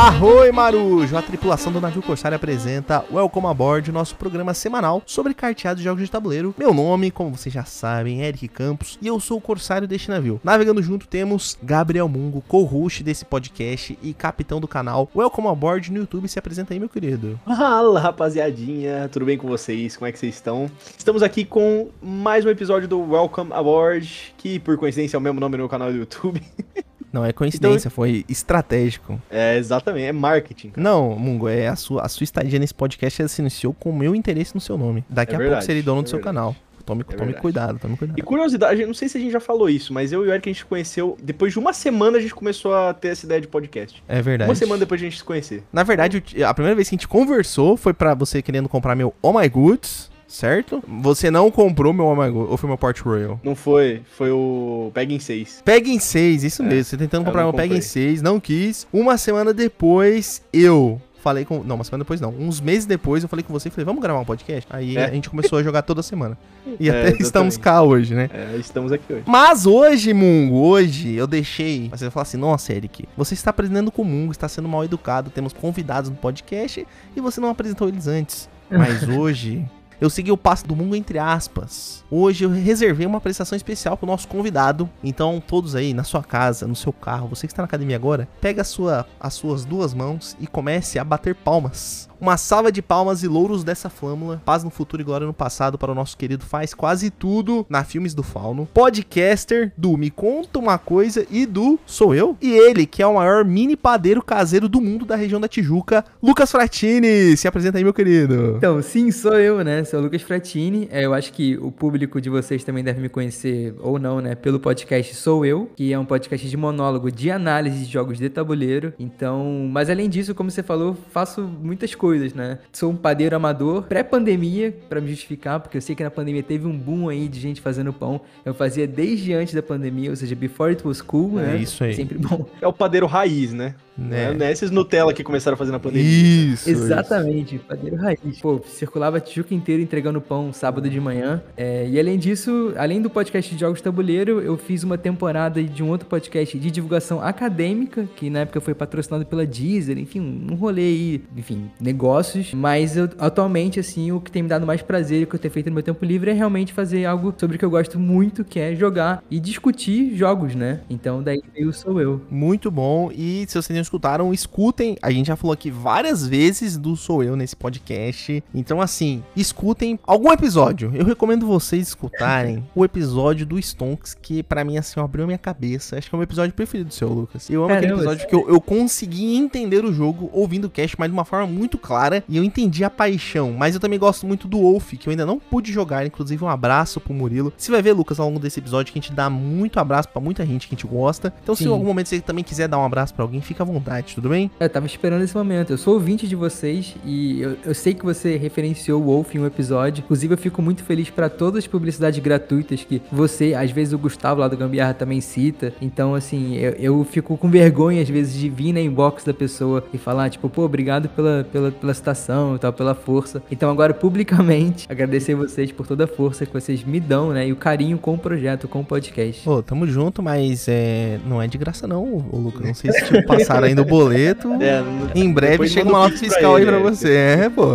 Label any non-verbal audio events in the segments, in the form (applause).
Arroi Marujo! A tripulação do navio Corsário apresenta Welcome Aboard, nosso programa semanal sobre carteados de jogos de tabuleiro. Meu nome, como vocês já sabem, é Eric Campos e eu sou o Corsário deste navio. Navegando junto temos Gabriel Mungo, co-host desse podcast e capitão do canal Welcome Aboard no YouTube. Se apresenta aí, meu querido. Fala, rapaziadinha, tudo bem com vocês? Como é que vocês estão? Estamos aqui com mais um episódio do Welcome Aboard, que por coincidência é o mesmo nome no canal do YouTube. (laughs) Não é coincidência, então, foi estratégico. É, exatamente, é marketing. Cara. Não, Mungo, é a sua, a sua estadia nesse podcast se iniciou com o meu interesse no seu nome. Daqui é a verdade, pouco serei dono é do seu canal. Tome, é tome cuidado, tome cuidado. E curiosidade, não sei se a gente já falou isso, mas eu e o Eric a gente conheceu. Depois de uma semana a gente começou a ter essa ideia de podcast. É verdade. Uma semana depois de a gente se conhecer. Na verdade, a primeira vez que a gente conversou foi para você querendo comprar meu Oh My Goods certo? Você não comprou meu Omago, ou foi meu Port Royal? Não foi, foi o Peg em 6. Peg em 6, isso é. mesmo. Você tentando comprar meu Peg em 6, não quis. Uma semana depois, eu falei com. Não, uma semana depois não. Uns meses depois eu falei com você e falei, vamos gravar um podcast? Aí é. a gente começou a jogar toda semana. (laughs) E é, até exatamente. estamos cá hoje, né? É, estamos aqui hoje. Mas hoje, Mungo, hoje eu deixei. Você vai falar assim: nossa, Eric, você está aprendendo com o Mungo, está sendo mal educado. Temos convidados no podcast e você não apresentou eles antes. (laughs) Mas hoje eu segui o passo do mundo entre aspas. Hoje eu reservei uma prestação especial pro nosso convidado. Então, todos aí na sua casa, no seu carro, você que está na academia agora, pega a sua, as suas duas mãos e comece a bater palmas uma salva de palmas e louros dessa flâmula. Paz no futuro e glória no passado para o nosso querido Faz Quase Tudo na Filmes do Fauno. Podcaster do Me Conta Uma Coisa e do Sou Eu. E ele, que é o maior mini padeiro caseiro do mundo da região da Tijuca, Lucas Fratini. Se apresenta aí, meu querido. Então, sim, sou eu, né? Sou o Lucas Fratini. É, eu acho que o público de vocês também deve me conhecer, ou não, né? Pelo podcast Sou Eu, que é um podcast de monólogo de análise de jogos de tabuleiro. Então, mas além disso, como você falou, faço muitas coisas coisas, né? Sou um padeiro amador, pré-pandemia, para me justificar, porque eu sei que na pandemia teve um boom aí de gente fazendo pão. Eu fazia desde antes da pandemia, ou seja, before it was cool, é né? Isso aí. Sempre bom. É o padeiro raiz, né? Né? Não é esses Nutella que começaram a fazer na pandemia. Isso. Exatamente, isso. padeiro raiz. Pô, circulava Tijuca inteiro entregando pão sábado de manhã. É, e além disso, além do podcast de jogos tabuleiro, eu fiz uma temporada de um outro podcast de divulgação acadêmica, que na época foi patrocinado pela Deezer, enfim, um rolê aí, enfim, negócios. Mas eu, atualmente, assim, o que tem me dado mais prazer e o que eu tenho feito no meu tempo livre é realmente fazer algo sobre o que eu gosto muito, que é jogar e discutir jogos, né? Então daí eu sou eu. Muito bom. E se você não escutaram, escutem. A gente já falou aqui várias vezes do Sou Eu nesse podcast. Então, assim, escutem algum episódio. Eu recomendo vocês escutarem (laughs) o episódio do Stonks, que para mim, assim, abriu a minha cabeça. Acho que é o meu episódio preferido do seu, Lucas. Eu amo Caramba, aquele episódio que eu, eu consegui entender o jogo ouvindo o cast, mas de uma forma muito clara. E eu entendi a paixão. Mas eu também gosto muito do Wolf, que eu ainda não pude jogar. Inclusive, um abraço pro Murilo. Você vai ver, Lucas, ao longo desse episódio, que a gente dá muito abraço para muita gente que a gente gosta. Então, Sim. se em algum momento você também quiser dar um abraço para alguém, fica à vontade, tudo bem? Eu tava esperando esse momento. Eu sou ouvinte de vocês e eu, eu sei que você referenciou o Wolf em um episódio. Inclusive, eu fico muito feliz para todas as publicidades gratuitas que você, às vezes o Gustavo lá do Gambiarra também cita. Então, assim, eu, eu fico com vergonha, às vezes, de vir na inbox da pessoa e falar, tipo, pô, obrigado pela, pela, pela citação e tal, pela força. Então, agora, publicamente, (laughs) agradecer vocês por toda a força que vocês me dão, né? E o carinho com o projeto, com o podcast. Pô, tamo junto, mas é, não é de graça não, o Lucas. Não sei se (laughs) te passaram ainda o boleto. (laughs) É, em breve chega uma nota fiscal aí pra é. você. É, pô.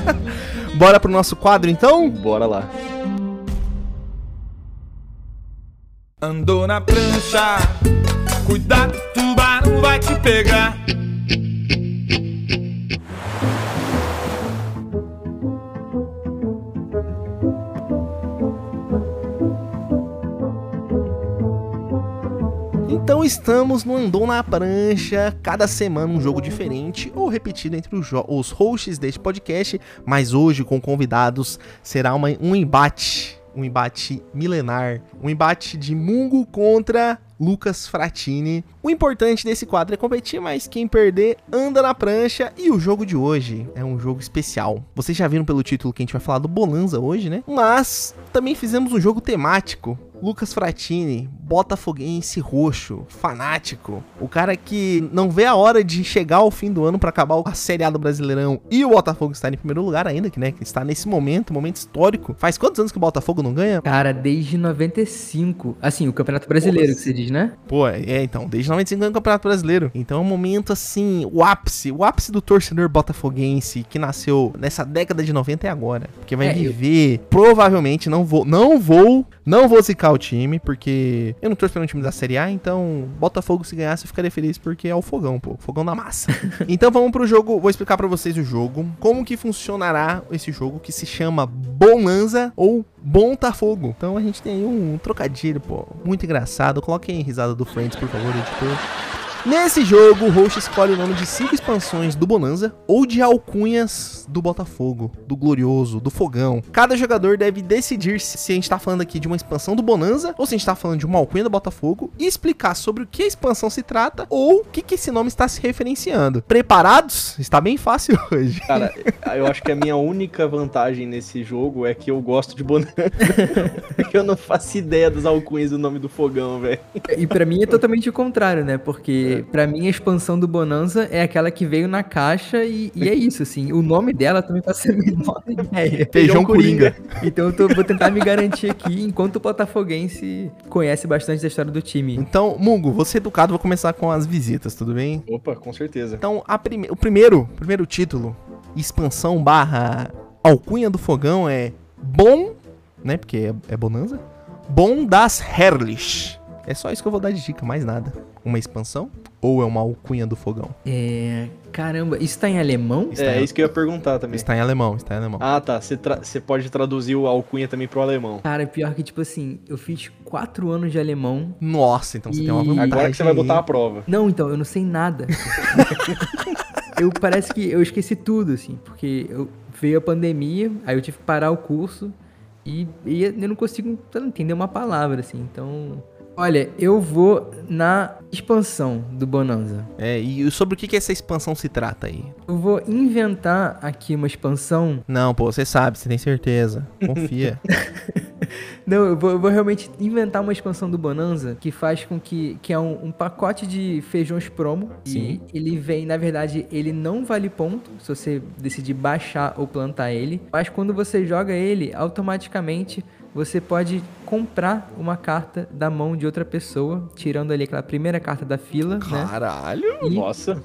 (laughs) Bora pro nosso quadro então? Bora lá. Andou na prancha, cuidado, tubarão vai te pegar. Então estamos no Andou na Prancha, cada semana um jogo diferente ou repetido entre os, os hosts deste podcast, mas hoje com convidados será uma, um embate, um embate milenar, um embate de Mungo contra Lucas Fratini. O importante desse quadro é competir, mas quem perder anda na prancha. E o jogo de hoje é um jogo especial. Vocês já viram pelo título que a gente vai falar do Bonanza hoje, né? Mas também fizemos um jogo temático. Lucas Fratini, botafoguense roxo, fanático, o cara que não vê a hora de chegar ao fim do ano pra acabar a Série A do Brasileirão e o Botafogo está em primeiro lugar ainda, que, né, que está nesse momento, momento histórico. Faz quantos anos que o Botafogo não ganha? Cara, desde 95. Assim, o Campeonato Brasileiro Nossa. que você diz, né? Pô, é, então, desde 95 ganha o Campeonato Brasileiro. Então é um momento assim, o ápice, o ápice do torcedor botafoguense que nasceu nessa década de 90 é agora. Porque vai É, eu- viver, provavelmente, não vou, não vou, não vou zicar o time, porque eu não torço pelo time da Série A, então Botafogo se ganhasse eu ficaria feliz porque é o fogão, pô, fogão da massa. (laughs) então vamos pro jogo, vou explicar pra vocês o jogo, como que funcionará esse jogo que se chama Bonanza ou Bontafogo. Então a gente tem aí um trocadilho, pô, muito engraçado. Coloquem risada do Friends, por favor, editor. Nesse jogo, o host escolhe o nome de cinco expansões do Bonanza ou de alcunhas do Botafogo, do Glorioso, do Fogão. Cada jogador deve decidir se a gente tá falando aqui de uma expansão do Bonanza ou se a gente tá falando de uma alcunha do Botafogo e explicar sobre o que a expansão se trata ou o que, que esse nome está se referenciando. Preparados? Está bem fácil (laughs) hoje. Cara, eu acho que a minha única vantagem nesse jogo é que eu gosto de Bonanza. (laughs) Eu não faço ideia dos alcunhas do nome do fogão, velho. E pra mim é totalmente o contrário, né? Porque pra mim a expansão do Bonanza é aquela que veio na caixa e, e é isso, assim. O nome dela também faço a menor (laughs) ideia. Feijão Coringa. Então eu tô- vou tentar me garantir aqui, enquanto o Botafoguense conhece bastante da história do time. Então, Mungo, você educado, vou começar com as visitas, tudo bem? Opa, com certeza. Então, a prime- o primeiro, primeiro título, expansão barra alcunha do fogão é Bom, né? Porque é, é Bonanza. Bom das Herrlich. É só isso que eu vou dar de dica, mais nada. Uma expansão ou é uma alcunha do fogão? É. Caramba, isso tá em alemão? Está, É em, isso que eu ia perguntar também. está em alemão, está em alemão. Ah, tá. Você tra- você pode traduzir o alcunha também pro alemão. Cara, pior que, tipo assim, eu fiz quatro anos de alemão. Nossa, então você tem uma vantagem. Agora que você vai botar a prova. Não, então, eu não sei nada. (laughs) eu parece que eu esqueci tudo, assim, porque eu, veio a pandemia, aí eu tive que parar o curso e, e eu não consigo entender uma palavra, assim, então. Olha, eu vou na expansão do Bonanza. É, e sobre o que, que essa expansão se trata aí? Eu vou inventar aqui uma expansão. Não, pô, você sabe, você tem certeza. Confia. (laughs) (laughs) Não, eu vou, eu vou realmente inventar uma expansão do Bonanza que faz com que. que é um, um pacote de feijões promo. Sim. E ele vem, na verdade, ele não vale ponto se você decidir baixar ou plantar ele. Mas quando você joga ele, automaticamente você pode comprar uma carta da mão de outra pessoa, tirando ali aquela primeira carta da fila, né? Caralho. E- Nossa. (laughs)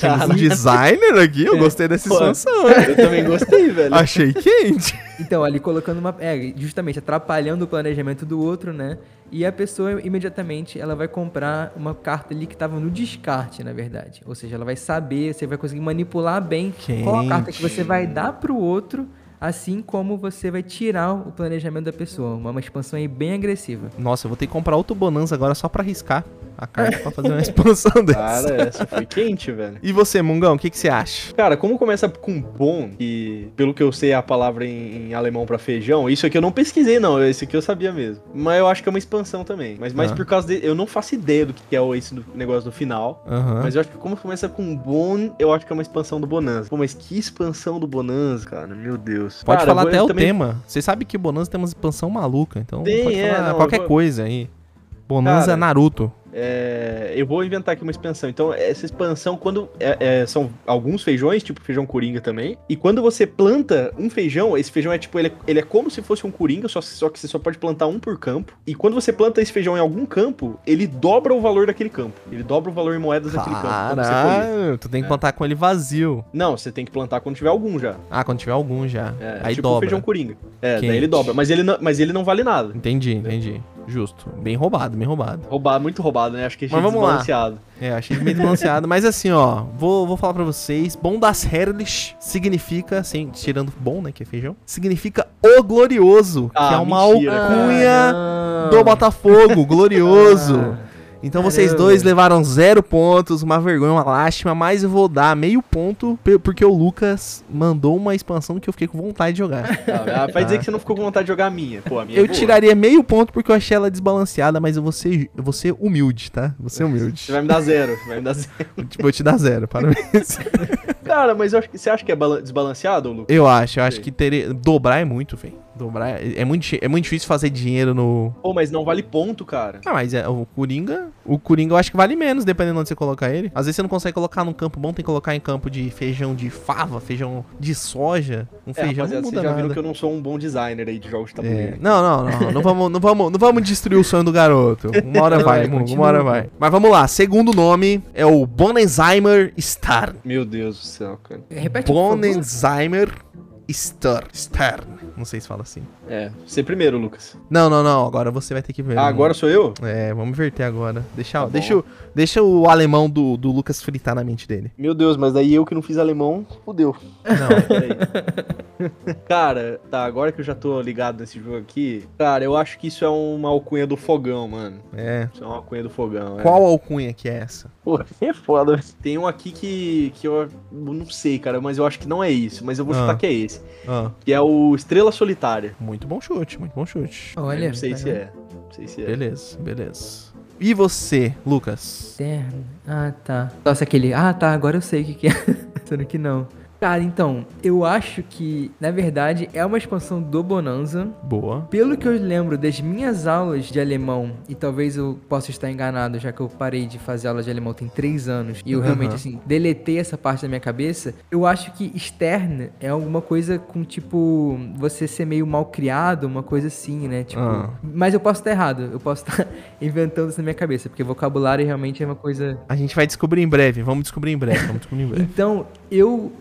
(laughs) Um designer aqui, eu gostei dessa Pô. expansão. Eu também gostei, velho. Achei quente. Então, ali colocando uma. É, justamente atrapalhando o planejamento do outro, né? E a pessoa imediatamente ela vai comprar uma carta ali que estava no descarte, na verdade. Ou seja, ela vai saber, você vai conseguir manipular bem qual a carta que você vai dar pro outro, assim como você vai tirar o planejamento da pessoa. Uma, uma expansão aí bem agressiva. Nossa, eu vou ter que comprar outro Bonanza agora só pra arriscar a carta pra fazer uma expansão (laughs) dessa. Cara, essa foi quente, velho. E você, Mungão, o que, que você acha? Cara, como começa com bom, e pelo que eu sei é a palavra em, em alemão pra feijão, isso aqui eu não pesquisei não, esse aqui eu sabia mesmo. Mas eu acho que é uma expansão também. Mas mais Ah. por causa de. Eu não faço ideia do que é o- esse do- negócio do final. Aham. Mas eu acho que como começa com bom, eu acho que é uma expansão do Bonanza. Pô, mas que expansão do Bonanza, cara? Meu Deus. Pode Cara, falar até o também- tema. Você sabe que Bonanza tem uma expansão maluca, então Tem, pode é, falar não, qualquer vou- coisa aí. Bonanza Cara, Naruto. É, eu vou inventar aqui uma expansão. Então, essa expansão, quando é- é, são alguns feijões, tipo feijão coringa também. E quando você planta um feijão, esse feijão é tipo, ele é, ele é como se fosse um coringa, só, só que você só pode plantar um por campo. E quando você planta esse feijão em algum campo, ele dobra o valor daquele campo. Ele dobra o valor em moedas daquele campo. Caralho, tu tem que plantar com ele vazio. Não, você tem que plantar quando tiver algum já. Ah, quando tiver algum já. É, aí tipo dobra. feijão coringa. É, Quente. daí ele dobra. Mas ele, não, mas ele não vale nada. Entendi, entendi. Justo. Bem roubado, bem roubado. Roubado, muito roubado, né? Acho que é Mas vamos lá. desbalanceado. É, achei meio balanceado. mas assim, ó, vou, vou falar pra vocês. Bom das Herrlich significa, sem, tirando bom, né, que é feijão, significa o glorioso, Ah, que é uma mentira, alcunha Ah, do Botafogo, glorioso. Ah. Então vocês dois levaram zero pontos, uma vergonha, uma lástima, mas eu vou dar meio ponto porque o Lucas mandou uma expansão que eu fiquei com vontade de jogar. (laughs) Ah, vai dizer que você não ficou com vontade de jogar a minha. Pô, a minha é Eu boa. tiraria meio ponto porque eu achei ela desbalanceada, mas eu vou ser, eu vou ser humilde, tá? Vou ser humilde. Você vai me dar zero. Vai me dar zero. (laughs) Tipo, vou te dar zero, parabéns. Cara, mas eu acho que, você acha que é balan- desbalanceado, Lucas? Eu acho, eu acho que teria. Dobrar é muito, velho. Dobrar é, é muito, é muito difícil fazer dinheiro no. Pô, mas não vale ponto, cara. Ah, mas é, o Coringa. O Coringa eu acho que vale menos, dependendo de onde você colocar ele. Às vezes você não consegue colocar num campo bom, tem que colocar em campo de feijão de fava, feijão de soja. Um É, feijão não vocês muda já viram nada. que eu não sou um bom designer aí de jogos de É, tabuleiro. Não, não, não. Não vamos, não, vamos, não vamos destruir o sonho do garoto. Uma hora vai, é, Mungo, uma hora vai. Mas vamos lá. Segundo nome é o Bonenheimer Star. Meu Deus do céu, cara. Repete. Bonenheimer Star. Stern. Não sei se fala assim. É, você primeiro, Lucas. Não, não, não. Agora você vai ter que ver. Ah, agora sou eu? É, vamos inverter agora. Deixa, Tá deixa, o- deixa o alemão do, do Lucas fritar na mente dele. Meu Deus, mas daí eu que não fiz alemão, fudeu. Não. (laughs) Peraí. cara, tá, agora que eu já tô ligado nesse jogo aqui, cara, eu acho que isso é uma alcunha do fogão, mano. é. Isso é uma alcunha do fogão. é. Qual alcunha que é essa? Pô, é foda. Tem um aqui que, que eu não sei, cara, mas eu acho que não é isso. Mas eu vou Ah. chutar que é esse. Ah, Que é o Estrela Solitária. muito bom chute, muito bom chute. Olha, não sei tá se é. Não sei se é. Beleza, beleza. E você, Lucas? Terno. Ah, tá. Nossa, aquele. Ah, tá, agora eu sei o que, que é. (laughs) Sendo que não. Cara, então, eu acho que, na verdade, é uma expansão do Bonanza. Boa. Pelo que eu lembro das minhas aulas de alemão, e talvez eu possa estar enganado, já que eu parei de fazer aula de alemão tem três anos, e eu realmente, Aham. assim, deletei essa parte da minha cabeça, eu acho que externa é alguma coisa com, tipo, você ser meio mal criado, uma coisa assim, né? Tipo, Ah. mas eu posso estar errado, eu posso estar (laughs) inventando isso na minha cabeça, porque vocabulário realmente é uma coisa A gente vai descobrir em breve, vamos descobrir em breve, vamos descobrir em breve. então, eu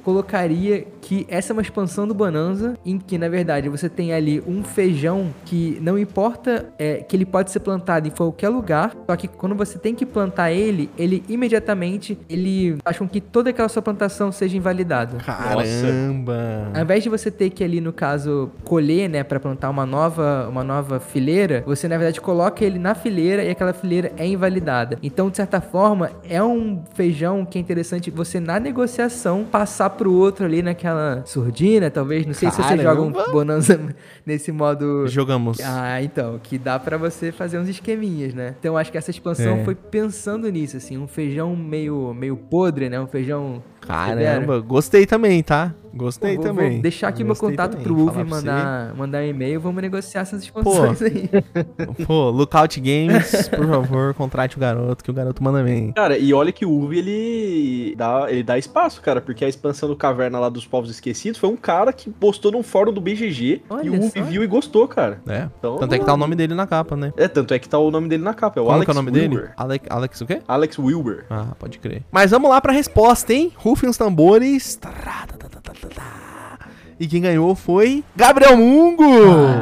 que essa é uma expansão do Bonanza, em que, na verdade, você tem ali um feijão que não importa é, que ele pode ser plantado em qualquer lugar, só que quando você tem que plantar ele, ele imediatamente ele faz com que toda aquela sua plantação seja invalidada. Caramba. Ao invés de você ter que ali, no caso, colher, né, pra plantar uma nova, uma nova fileira, você na verdade coloca ele na fileira e aquela fileira é invalidada. Então, de certa forma, é um feijão que é interessante você na negociação passar pro outro ali naquela surdina, talvez, não sei se você joga um Caramba! bonanza (laughs) nesse modo Jogamos. ah, então, que dá pra você fazer uns esqueminhas, né? Então acho que essa expansão É. foi pensando nisso, assim, um feijão meio meio podre, né? Um feijão Caramba, gostei também, tá? Gostei Vou- também. Vou deixar aqui meu Gostei contato também, pro Uve mandar, mandar um e-mail, vamos negociar essas expansões aí. (laughs) Pô, Lookout Games, por favor, (laughs) contrate o garoto, que o garoto manda bem. Cara, e olha que o Uve, ele dá, ele dá espaço, cara, porque a expansão do Caverna lá dos Povos Esquecidos foi um cara que postou num fórum do BGG Olha e o Uve viu e gostou, cara. É. Então, Tanto é que tá o nome dele na capa, né? É, tanto é que tá o nome dele na capa, é o Como Alex que é o nome Wilber. dele? Alex, Alex o quê? Alex Wilber. Ah, pode crer. Mas vamos lá pra resposta, hein? Rufem os tambores. Tá, tá, tá, tá, tá. E quem ganhou foi Gabriel Mungo!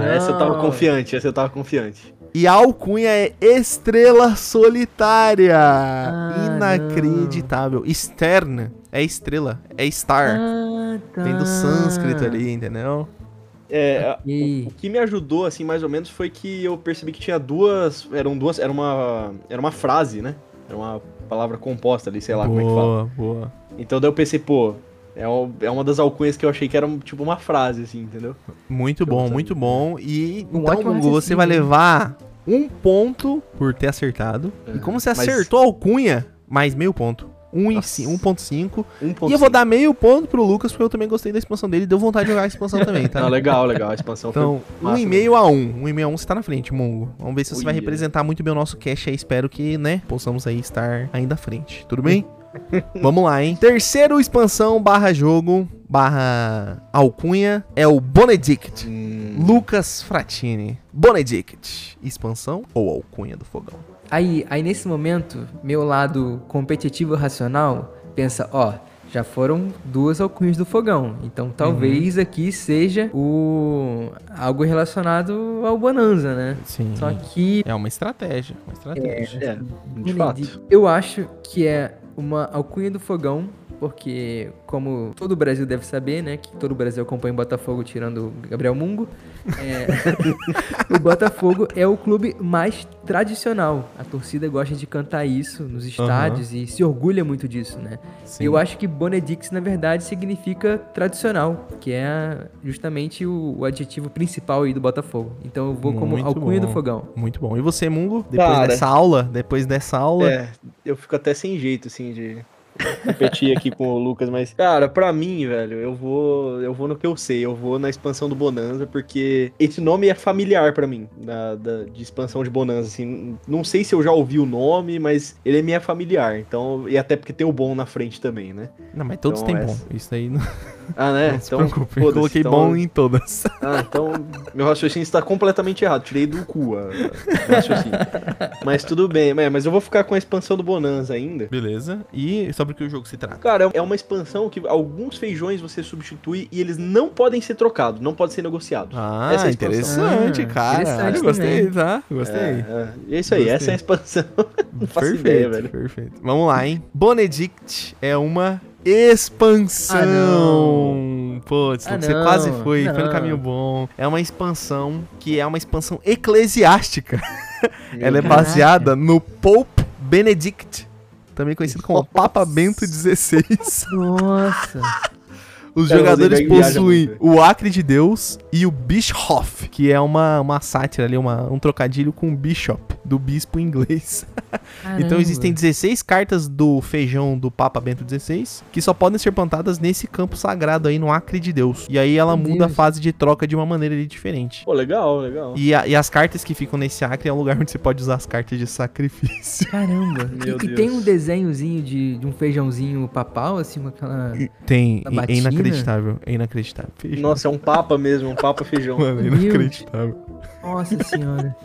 Ah, Essa eu tava Não. confiante, essa eu tava confiante. E a alcunha é Estrela Solitária. Ah, Inacreditável. Externa é estrela, é star. Ah, tá. Tem do sânscrito ali, entendeu? É, E... o que me ajudou, assim, mais ou menos, foi que eu percebi que tinha duas. Eram duas. Era uma. Era uma frase, né? Era uma palavra composta ali, sei lá como é que fala. boa, boa. Então daí eu pensei, pô, é, o- é uma das alcunhas que eu achei que era tipo uma frase, assim, entendeu? Muito bom, muito bom. E Um então, você vai levar um ponto por ter acertado. E É, como você mas- acertou a alcunha, mais meio ponto. Um e Nossa. ci- 1.5. Um ponto E eu vou dar meio ponto pro Lucas, porque eu também gostei da expansão dele. Deu vontade de jogar a expansão também, tá? (laughs) Não, legal, legal. A expansão Então, foi um massa, e meio a um. Um e meio a um você tá na frente, Mongo. Vamos ver se você vai Uia. representar muito bem o nosso cash aí. Espero que, né, possamos aí estar ainda à frente. Tudo bem? (laughs) Vamos lá, hein? Terceiro expansão barra jogo barra alcunha é o Bonedict. Hum, Lucas Fratini. Bonedict. Expansão ou alcunha do fogão? Aí, aí nesse momento, meu lado competitivo e racional pensa, ó, já foram duas alcunhas do fogão. Então talvez aqui seja o algo relacionado ao Bonanza, né? Sim. Só que É uma estratégia. Uma estratégia. é, de fato. eu acho que é uma alcunha do fogão porque, como todo o Brasil deve saber, né? Que todo o Brasil acompanha o Botafogo tirando o Gabriel Mungo. é, (laughs) o Botafogo é o clube mais tradicional. A torcida gosta de cantar isso nos estádios e se orgulha muito disso, né? Sim. Eu acho que Bonedix, na verdade, significa tradicional, que é justamente o, o adjetivo principal aí do Botafogo. Então eu vou como Muito alcunha do bom. fogão. Muito bom. E você, Mungo? Depois Cara. dessa aula, depois dessa aula, É, eu fico até sem jeito, assim, de competir aqui com o Lucas, mas, cara, pra mim, velho, eu vou eu vou no que eu sei, eu vou na expansão do Bonanza, porque esse nome é familiar pra mim, da, da- de expansão de Bonanza, assim, não sei se eu já ouvi o nome, mas ele é minha familiar, então, e até porque tem o bom na frente também, né? Não, mas todos Então, têm bom. essa- Isso aí não, (laughs) Ah, né? não se preocupe. Eu coloquei então- bom em todas. Ah, então meu raciocínio está completamente errado. Tirei do cu a, o raciocínio. Mas tudo bem, mas eu vou ficar com a expansão do Bonanza ainda. Beleza. E sobre o que o jogo se trata? Cara, é uma expansão que alguns feijões você substitui e eles não podem ser trocados, não podem ser negociados. Ah, Essa é interessante, Ah, cara. interessante gostei, também. tá? Gostei. É, é, e é isso aí, Gostei. essa é a expansão. (laughs) não faço perfeito, ideia, velho. perfeito. Vamos lá, hein? Bonedict é uma expansão. Ah, não. Putz, Ah, você não, quase foi, foi no não. caminho bom. É uma expansão que é uma expansão eclesiástica. Ela é baseada no Pope Benedict, também conhecido como Papa Bento XVI. Nossa. Os Cara, jogadores possuem muito. o Acre de Deus e o Bischoff, que é uma, uma sátira ali, uma, um trocadilho com Bishop, do bispo em inglês. (laughs) Então existem 16 cartas do feijão do Papa Bento XVI que só podem ser plantadas nesse campo sagrado aí no Acre de Deus. E aí ela Meu muda a Deus. fase de troca de uma maneira ali diferente. Pô, legal, legal. E, a- e as cartas que ficam nesse Acre é um lugar onde você pode usar as cartas de sacrifício. (laughs) Caramba. Meu e, e tem um desenhozinho de, de um feijãozinho papal, assim, com aquela. Tem, A é batina? Inacreditável, é inacreditável. Feijão. Nossa, é um papa mesmo, um papa feijão. Mano, é inacreditável. Nossa senhora.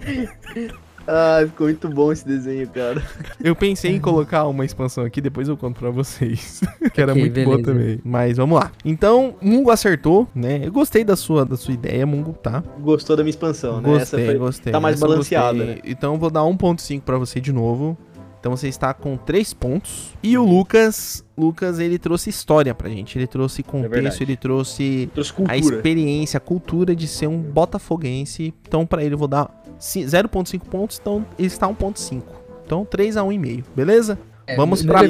(laughs) Ah, ficou muito bom esse desenho, cara. Eu pensei em colocar uma expansão aqui, depois eu conto pra vocês. (laughs) que era Ok, muito boa beleza. também. Mas vamos lá. Então, Mungo acertou, né? Eu gostei da sua, da sua ideia, Mungo, tá? Gostou da minha expansão, né? Gostei, foi- gostei. tá mais Essa balanceada, né? Então eu vou dar 1.5 pra você de novo. Então você está com 3 pontos. E o Lucas, Lucas, ele trouxe história pra gente. Ele trouxe contexto, É ele trouxe Trouxe a experiência, a cultura de ser um botafoguense. Então pra ele eu vou dar ci- 0.5 pontos, então ele está 1.5. Então 3 a 1,5, beleza? É, Vamos pra-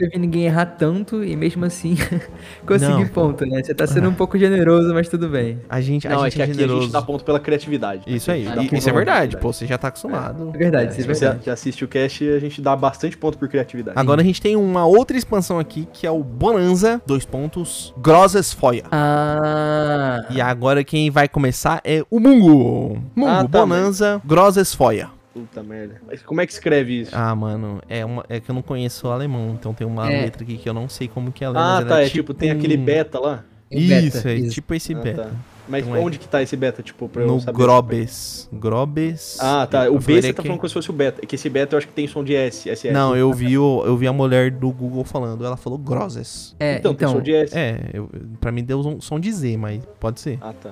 nunca vi ninguém errar tanto e mesmo assim (laughs) conseguir Não. ponto, né? Você tá sendo um pouco generoso, mas tudo bem. A gente, a Não, é gente que é, aqui a generoso. gente dá ponto pela criatividade. Isso aí, a e- dá isso é verdade, pô, você já tá acostumado. É verdade, Se isso é você verdade. já assiste o cast, a gente dá bastante ponto por criatividade. Agora a gente tem uma outra expansão aqui, que é o Bonanza, dois pontos, Grosses Foia. Ah, E agora quem vai começar é o Mungo. Mungo, Ah, tá, Bonanza, Grosses Foia. Puta merda. Mas como é que escreve isso? Ah, mano, é, uma, é que eu não conheço o alemão, então tem uma É. letra aqui que eu não sei como que é ela Ah, mas ela tá. É tipo, tem aquele um- beta lá. beta, Isso, é isso. tipo esse Ah, beta. tá. Mas Então é. onde que tá esse beta, tipo, pra eu No saber? Grobes. Grobes. Ah, tá. Eu O B você tá que- falando como se fosse o beta. É que esse beta eu acho que tem som de S, SS. Não, eu vi, o, eu vi a mulher do Google falando, ela falou Grosses. É, Então, tem então, som de S. É, eu, pra mim deu um som de Z, mas pode ser. Ah, tá.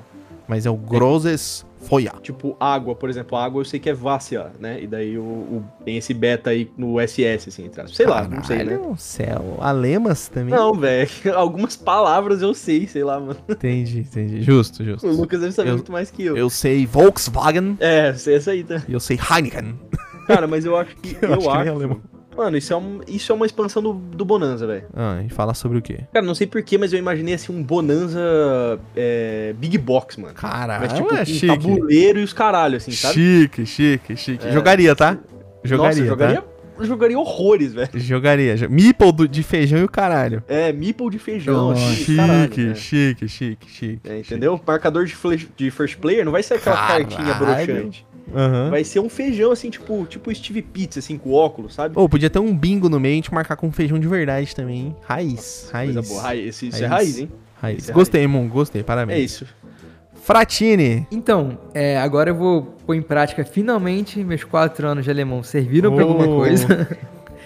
Mas é o Grosses Foia. Tipo, água, por exemplo. Água eu sei que é Vácia, né? E daí o, o- tem esse beta aí no SS, assim, aspas. Sei lá, não sei, né? Caralho, céu. Alemas também? Não, velho. (laughs) Algumas palavras eu sei, sei lá, mano. Entendi, entendi. Justo, O justo. Lucas deve saber Eu- muito mais que eu. Eu sei Volkswagen É, sei essa aí, tá? e eu sei Heineken. Cara, mas eu acho que. (laughs) Eu eu acho que acho. Mano, isso é, um, isso é uma expansão do, do Bonanza, velho. Ah, e fala sobre o quê? Cara, não sei porquê, mas eu imaginei assim um Bonanza é, Big Box, mano. Caralho, Mas tipo, é com chique. tabuleiro e os caralho, assim, sabe? Chique, chique, chique. É. Jogaria, tá? Jogaria, Nossa, jogaria, tá? jogaria horrores, velho. Jogaria. Jo- Meeple do- de feijão e o caralho. É, meeple de feijão, assim, Chique, caralho, né? chique, chique, chique. É, entendeu? Marcador de, flash- de first player não vai ser aquela Caralho. cartinha broxante. Aham. Vai ser um feijão, assim, tipo, tipo Steve Pizza, assim, com óculos, sabe? Ou podia ter um bingo no meio e a gente marcar com feijão de verdade também. hein? Raiz, raiz. Coisa boa. Raiz, Isso, é Raiz. raiz, hein? Raiz. Isso é Gostei, Mon, gostei, parabéns. É isso. Fratini. Então, é, agora eu vou pôr em prática, finalmente, meus quatro anos de alemão serviram pra alguma Oh, coisa.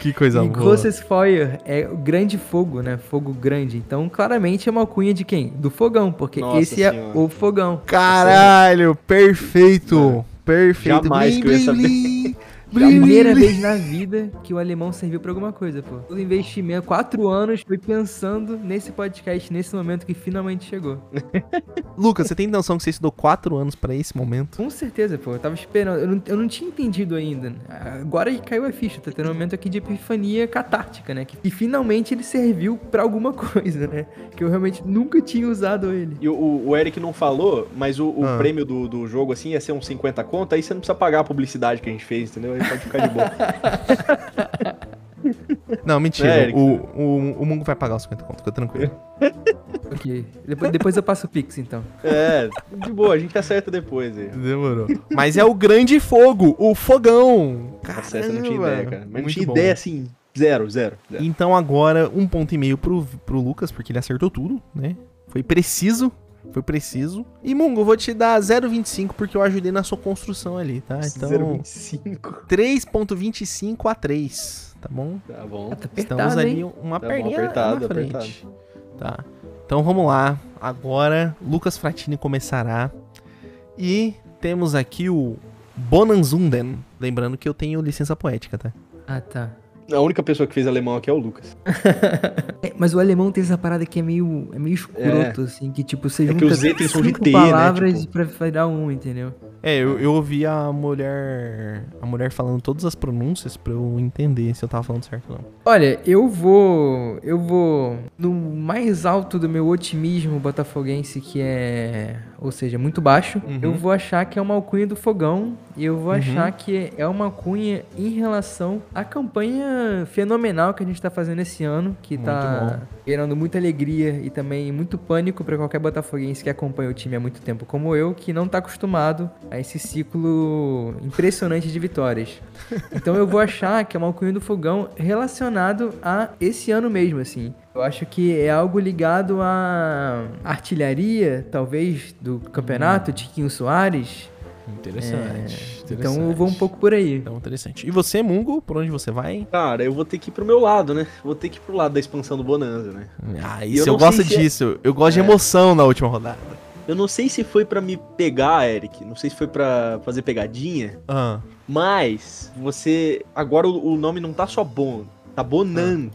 Que coisa (laughs) e boa. Grosses Feuer é o grande fogo, né? Fogo grande. Então, claramente é uma alcunha de quem? Do fogão, porque Nossa esse é Senhora. o fogão. Caralho, perfeito. Perfeito. Jamais Blim, que eu ia blim, blim. Primeira vez na vida que o alemão serviu pra alguma coisa, pô. O investimento, quatro anos, foi pensando nesse podcast, nesse momento que finalmente chegou. (laughs) Lucas, você tem noção que você estudou quatro anos pra esse momento? Com certeza, pô. Eu tava esperando. Eu não, eu não tinha entendido ainda. Agora caiu a ficha. Tá tendo um momento aqui de epifania catártica, né? Que, e finalmente ele serviu pra alguma (laughs) coisa, né? Que eu realmente nunca tinha usado ele. E o, o Eric não falou, mas o, o Ah. prêmio do, do jogo, assim, ia ser uns 50 conto, aí você não precisa pagar a publicidade que a gente fez, entendeu? Aí pode ficar de boa. (laughs) Não, mentira. É, o, o, o Mungo vai pagar os 50 conto, fica tranquilo. (laughs) Ok. Depois, depois eu passo o Pix, então. É, de boa, a gente acerta depois aí. Demorou. Mas é o grande fogo, o fogão. Tá certo, eu não tinha Caramba. ideia, cara. Mas não Muito tinha bom. ideia, assim, zero, zero. zero. Então agora, um ponto e meio pro, pro Lucas, porque ele acertou tudo, né? Foi preciso. Foi preciso. E Mungo, eu vou te dar 0,25 porque eu ajudei na sua construção ali, tá? Então, 0,25. 3,25 a 3, tá bom? Tá bom. Ah, tá Estamos apertado, ali hein? uma Tá bom, perninha apertado, na frente. Tá. Então vamos lá. Agora, Lucas Fratini começará. E temos aqui o Bonanzunden. Lembrando que eu tenho licença poética, tá? Ah, tá. A única pessoa que fez alemão aqui é o Lucas. É, (laughs) mas o alemão tem essa parada que é meio, é meio escroto, assim, que tipo, você É que junta os itens são de cinco T, né, palavras tipo. pra virar um, entendeu? É, eu, eu ouvi a mulher. A mulher falando todas as pronúncias pra eu entender se eu tava falando certo ou não. Olha, eu vou. Eu vou. No mais alto do meu otimismo botafoguense, que é. Ou seja, muito baixo, Uhum. eu vou achar que é uma alcunha do fogão. E eu vou achar que é uma alcunha em relação à campanha fenomenal que a gente tá fazendo esse ano, que Muito tá gerando muita alegria e também muito pânico pra qualquer botafoguense que acompanha o time há muito tempo, como eu, que não tá acostumado a esse ciclo impressionante de vitórias. (laughs) Então eu vou achar que é uma alcunha do fogão relacionado a esse ano mesmo, assim. Eu acho que é algo ligado à artilharia, talvez, do campeonato, Tiquinho Soares. Interessante. Então eu vou um pouco por aí. Então, interessante. E você, Mungo, por onde você vai? Cara, eu vou ter que ir pro meu lado, né? Vou ter que ir pro lado da expansão do Bonanza, né? Ah, isso eu eu, gosto é- disso. Eu gosto de É. emoção na última rodada. Eu não sei se foi pra me pegar, Eric. Não sei se foi pra fazer pegadinha. Ah. Mas você. Agora o, o nome não tá só bom, tá Bonan.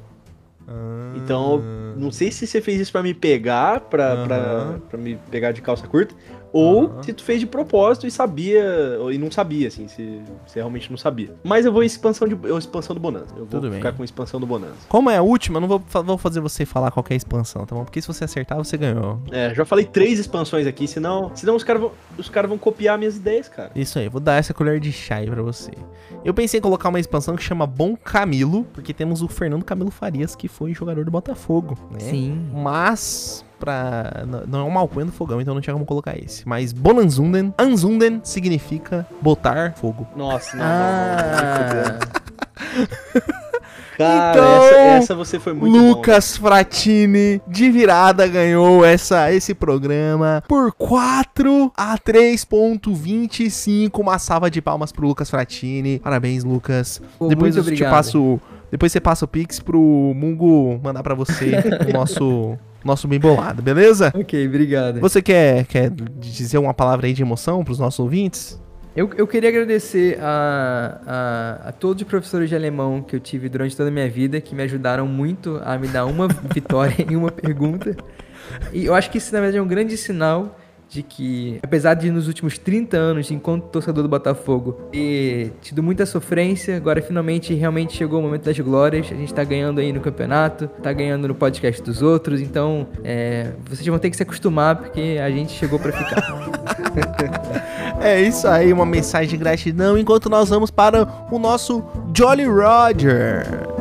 Ah. Então, não sei se você fez isso pra me pegar, pra, pra, Aham. pra me pegar de calça curta, ou Aham. se tu fez de propósito e sabia, ou- e não sabia, assim, se você realmente não sabia. Mas eu vou em expansão, de, eu, expansão do Bonanza. Eu vou Tudo bem. ficar com expansão do Bonanza. Como é a última, eu não vou, vou fazer você falar qual é a expansão, tá bom? Porque se você acertar, você ganhou. É, já falei três expansões aqui, senão, senão os caras vão, os cara vão copiar minhas ideias, cara. Isso aí, vou dar essa colher de chá aí pra você. Eu pensei em colocar uma expansão que chama Bom Camilo, porque temos o Fernando Camilo Farias, que foi jogador do Botafogo, né? Sim. Mas, pra. Não é um malcunha do fogão, então não tinha como colocar esse. Mas Bonanzunden, Anzunden significa botar fogo. Nossa, não, Ah, Cara, Então, essa, essa você foi muito bom. Lucas Fratini, de virada, ganhou essa, esse programa por 4 a 3.25. Uma salva de palmas pro Lucas Fratini. Parabéns, Lucas. Pô, depois muito eu te obrigado. passo. Depois você passa o Pix pro Mungo mandar pra você (laughs) o nosso, nosso bem bolado, beleza? ok, obrigado. Você quer, quer dizer uma palavra aí de emoção pros nossos ouvintes? Eu, eu queria agradecer a, a, a todos os professores de alemão que eu tive durante toda a minha vida, que me ajudaram muito a me dar uma vitória (laughs) em uma pergunta. E eu acho que isso, na verdade, é um grande sinal de que, apesar de nos últimos 30 anos, enquanto torcedor do Botafogo, ter tido muita sofrência, agora finalmente realmente chegou o momento das glórias. A gente tá ganhando aí no campeonato, tá ganhando no podcast dos outros, então é, vocês vão ter que se acostumar, porque a gente chegou pra ficar. (laughs) É isso aí, uma mensagem de gratidão, enquanto nós vamos para o nosso Jolly Roger.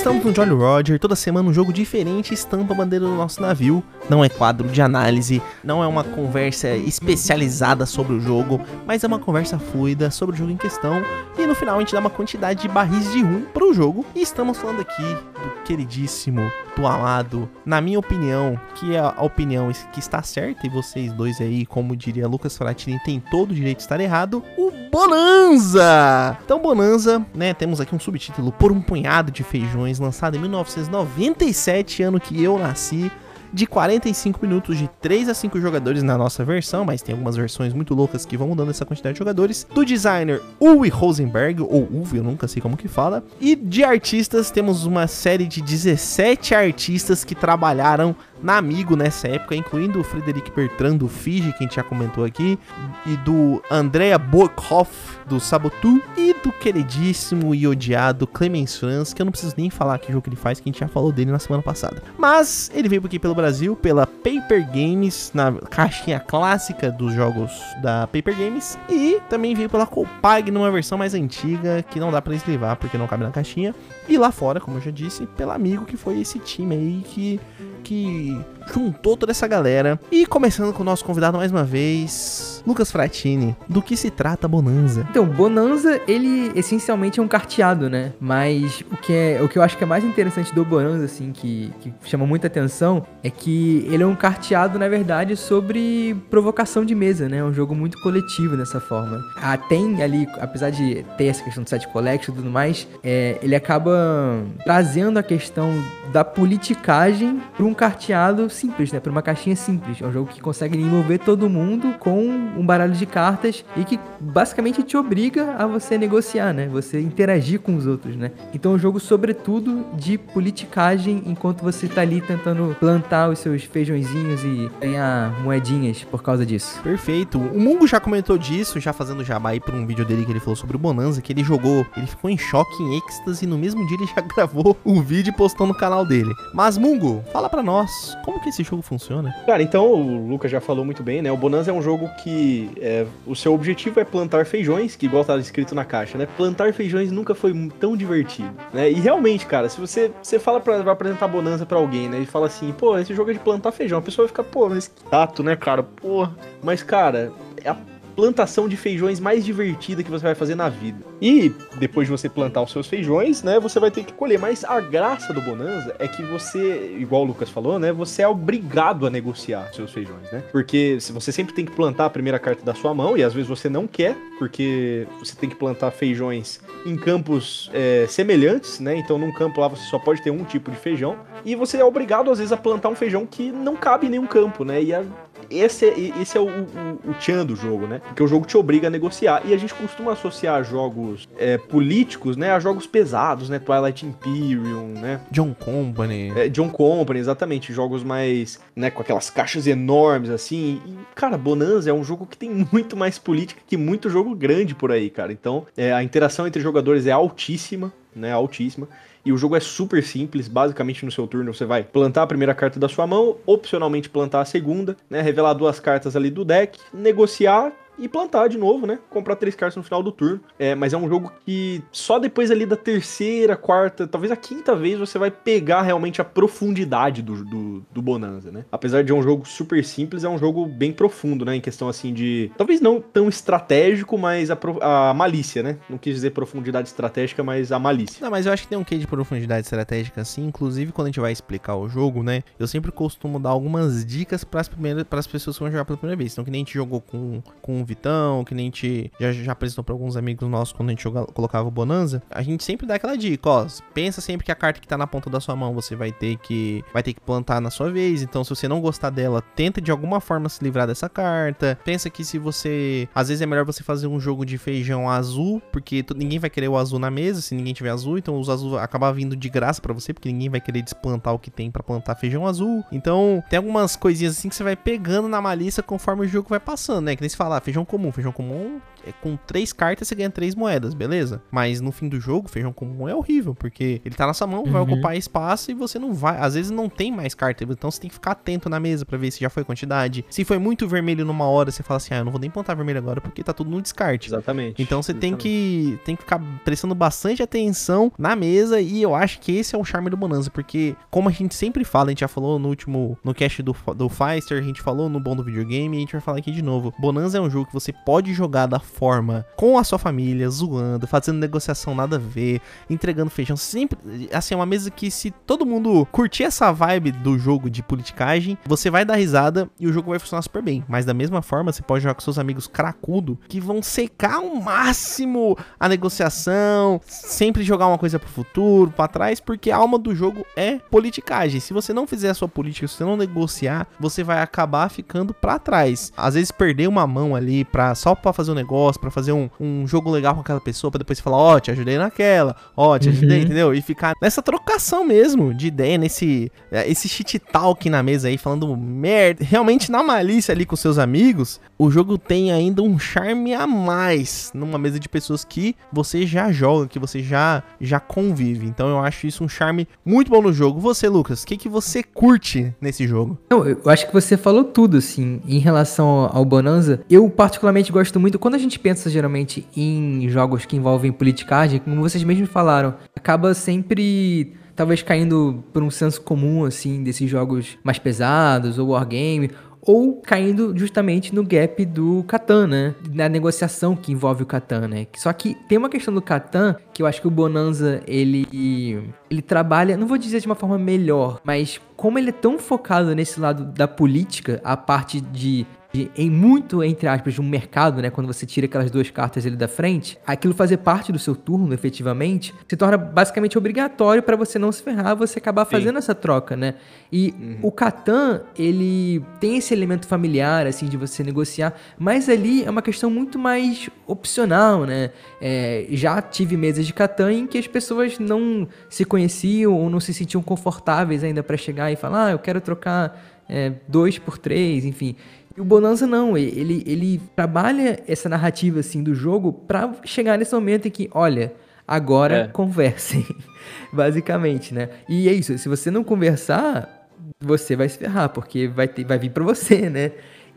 Estamos no Jolly Roger, toda semana um jogo diferente estampa a bandeira do nosso navio. Não é quadro de análise, não é uma conversa especializada sobre o jogo, mas é uma conversa fluida sobre o jogo em questão. E no final a gente dá uma quantidade de barris de rum para o jogo. E estamos falando aqui do queridíssimo, do amado, na minha opinião, que é a opinião que está certa, e vocês dois aí, como diria Lucas Fratini, tem todo o direito de estar errado, o Bonanza! Então, Bonanza, né, temos aqui um subtítulo Por um Punhado de Feijões, lançado em 1997, ano que eu nasci de 45 minutos de 3 a 5 jogadores na nossa versão, mas tem algumas versões muito loucas que vão mudando essa quantidade de jogadores. Do designer Uwe Rosenberg, ou Uwe, eu nunca sei como que fala. E de artistas, temos uma série de 17 artistas que trabalharam na Amigo nessa época, incluindo o Frederic Bertrand do Fiji, que a gente já comentou aqui, e do Andrea Burkhoff do Sabotu, e do queridíssimo e odiado Clemens Franz, que eu não preciso nem falar que jogo que ele faz, que a gente já falou dele na semana passada. Mas ele veio aqui pelo Brasil pela Paper Games, na caixinha clássica dos jogos da Paper Games, e também veio pela Copag numa versão mais antiga, que não dá para eslivar porque não cabe na caixinha, e lá fora, como eu já disse, pela Amigo, que foi esse time aí que que juntou toda essa galera. E começando com o nosso convidado mais uma vez, Lucas Fratini. Do que se trata Bonanza? Então, Bonanza, ele essencialmente é um carteado, né? Mas o que, é, o que eu acho que é mais interessante do Bonanza, assim, que, que chama muita atenção, é que ele é um carteado, na verdade, sobre provocação de mesa, né? É um jogo muito coletivo dessa forma. Ah, tem ali, apesar de ter essa questão do set collection e tudo mais, é, ele acaba trazendo a questão da politicagem para um carteado simples, né? Para uma caixinha simples. É um jogo que consegue envolver todo mundo com um baralho de cartas e que basicamente te obriga a você negociar, né? Você interagir com os outros, né? Então é um jogo sobretudo de politicagem enquanto você tá ali tentando plantar os seus feijõezinhos e ganhar moedinhas por causa disso. Perfeito. O Mungo já comentou disso, já fazendo jabá aí por um vídeo dele que ele falou sobre o Bonanza, que ele jogou, ele ficou em choque, em êxtase, e no mesmo dia ele já (laughs) gravou o vídeo e postou no canal dele. Mas Mungo, fala para nós, como que esse jogo funciona? Cara, então o Lucas já falou muito bem, né? O Bonanza é um jogo que é, o seu objetivo é plantar feijões, que igual tá escrito na caixa, né? Plantar feijões nunca foi tão divertido, né? E realmente, cara, se você, você fala pra vai apresentar Bonanza pra alguém, né? E fala assim, pô, esse jogo é de plantar feijão, a pessoa vai ficar, pô, mas que chato, né, cara? Porra. Mas, cara, é a plantação de feijões mais divertida que você vai fazer na vida. E depois de você plantar os seus feijões, né, você vai ter que colher. Mas a graça do Bonanza é que você, igual o Lucas falou, né, você é obrigado a negociar seus feijões, né? Porque você sempre tem que plantar a primeira carta da sua mão e às vezes você não quer, porque você tem que plantar feijões em campos é, semelhantes, né? Então num campo lá você só pode ter um tipo de feijão e você é obrigado às vezes a plantar um feijão que não cabe em nenhum campo, né? E a, esse, é, esse é o, o, o tchan do jogo, né? Porque o jogo te obriga a negociar. E a gente costuma associar jogos é, políticos, né? A jogos pesados, né? Twilight Imperium, né? John Company. É, John Company, exatamente. Jogos mais, né? Com aquelas caixas enormes, assim. E, cara, Bonanza é um jogo que tem (laughs) muito mais política que muito jogo grande por aí, cara. Então, é, a interação entre jogadores é altíssima, né? Altíssima. E o jogo é super simples, basicamente no seu turno você vai plantar a primeira carta da sua mão, opcionalmente plantar a segunda, né? Revelar duas cartas ali do deck, negociar e plantar de novo, né? Comprar três cartas no final do turno. É, mas é um jogo que só depois ali da terceira, quarta, talvez a quinta vez você vai pegar realmente a profundidade do, do, do Bonanza, né? Apesar de é um jogo super simples, é um jogo bem profundo, né? Em questão assim de. Talvez não tão estratégico, mas a, a malícia, né? Não quis dizer profundidade estratégica, mas a malícia. Não, mas eu acho que tem um quê de profundidade estratégica assim. Inclusive, quando a gente vai explicar o jogo, né? Eu sempre costumo dar algumas dicas para as pessoas que vão jogar pela primeira vez. Então, que nem a gente jogou com, com Vitão, que nem a gente já, já apresentou para alguns amigos nossos quando a gente colocava o Bonanza, a gente sempre dá aquela dica, ó, pensa sempre que a carta que tá na ponta da sua mão você vai ter que vai ter que plantar na sua vez, então se você não gostar dela, tenta de alguma forma se livrar dessa carta. Pensa que se você, às vezes é melhor você fazer um jogo de feijão azul, porque ninguém vai querer o azul na mesa se ninguém tiver azul, então os azul acaba vindo de graça para você, porque ninguém vai querer desplantar o que tem para plantar feijão azul. Então, tem algumas coisinhas assim que você vai pegando na malícia conforme o jogo vai passando, né? Que nem se falar, feijão comum. Feijão comum é, com três cartas você ganha três moedas, beleza? Mas no fim do jogo, feijão comum é horrível, porque ele tá na sua mão, vai Uhum. ocupar espaço e você não vai. Às vezes não tem mais carta, então você tem que ficar atento na mesa pra ver se já foi quantidade. Se foi muito vermelho numa hora, você fala assim: ah, eu não vou nem plantar vermelho agora porque tá tudo no descarte. Exatamente. Então você tem Exatamente. que, tem que ficar prestando bastante atenção na mesa e eu acho que esse é o charme do Bonanza, porque como a gente sempre fala, a gente já falou no último, no cast do, do Feister, a gente falou no Bom do Videogame e a gente vai falar aqui de novo. Bonanza é um jogo que você pode jogar da forma com a sua família, zoando, fazendo negociação nada a ver, entregando feijão, sempre, assim, é uma mesa que se todo mundo curtir essa vibe do jogo de politicagem, você vai dar risada e o jogo vai funcionar super bem. Mas da mesma forma, você pode jogar com seus amigos cracudo que vão secar ao máximo a negociação, sempre jogar uma coisa pro futuro, pra trás, porque a alma do jogo é politicagem. Se você não fizer a sua política, se você não negociar, você vai acabar ficando pra trás. Às vezes perder uma mão ali para só pra fazer um negócio, pra fazer um, um jogo legal com aquela pessoa, pra depois falar, ó, te ajudei naquela, ó, te ajudei, Uhum. entendeu? E ficar nessa trocação mesmo de ideia, nesse é, esse shit talk na mesa aí, falando merda. Realmente na malícia ali com seus amigos, o jogo tem ainda um charme a mais numa mesa de pessoas que você já joga, que você já já convive. Então eu acho isso um charme muito bom no jogo. Você, Lucas, o que, que você curte nesse jogo? Eu acho que você falou tudo, assim, em relação ao Bonanza. Eu particularmente gosto muito, quando a gente pensa geralmente em jogos que envolvem politicagem, como vocês mesmos falaram, acaba sempre talvez caindo por um senso comum, assim, desses jogos mais pesados, ou wargame, ou caindo justamente no gap do Catan, né? Na negociação que envolve o Catan, né? Só que tem uma questão do Catan que eu acho que o Bonanza, ele ele trabalha, não vou dizer de uma forma melhor, mas como ele é tão focado nesse lado da política, a parte de de, em muito, entre aspas, de um mercado, né? Quando você tira aquelas duas cartas ali da frente, aquilo fazer parte do seu turno, efetivamente, se torna basicamente obrigatório para você não se ferrar, você acabar fazendo essa troca, né? E o Catan, ele tem esse elemento familiar, assim, de você negociar, mas ali é uma questão muito mais opcional, né? É, já tive mesas de Catan em que as pessoas não se conheciam ou não se sentiam confortáveis ainda para chegar e falar, ah, eu quero trocar é, dois por três, enfim. E o Bonanza não, ele, ele trabalha essa narrativa assim do jogo pra chegar nesse momento em que, olha, agora É. conversem, (laughs) basicamente, né? E é isso, se você não conversar, você vai se ferrar, porque vai, ter, vai vir pra você, né?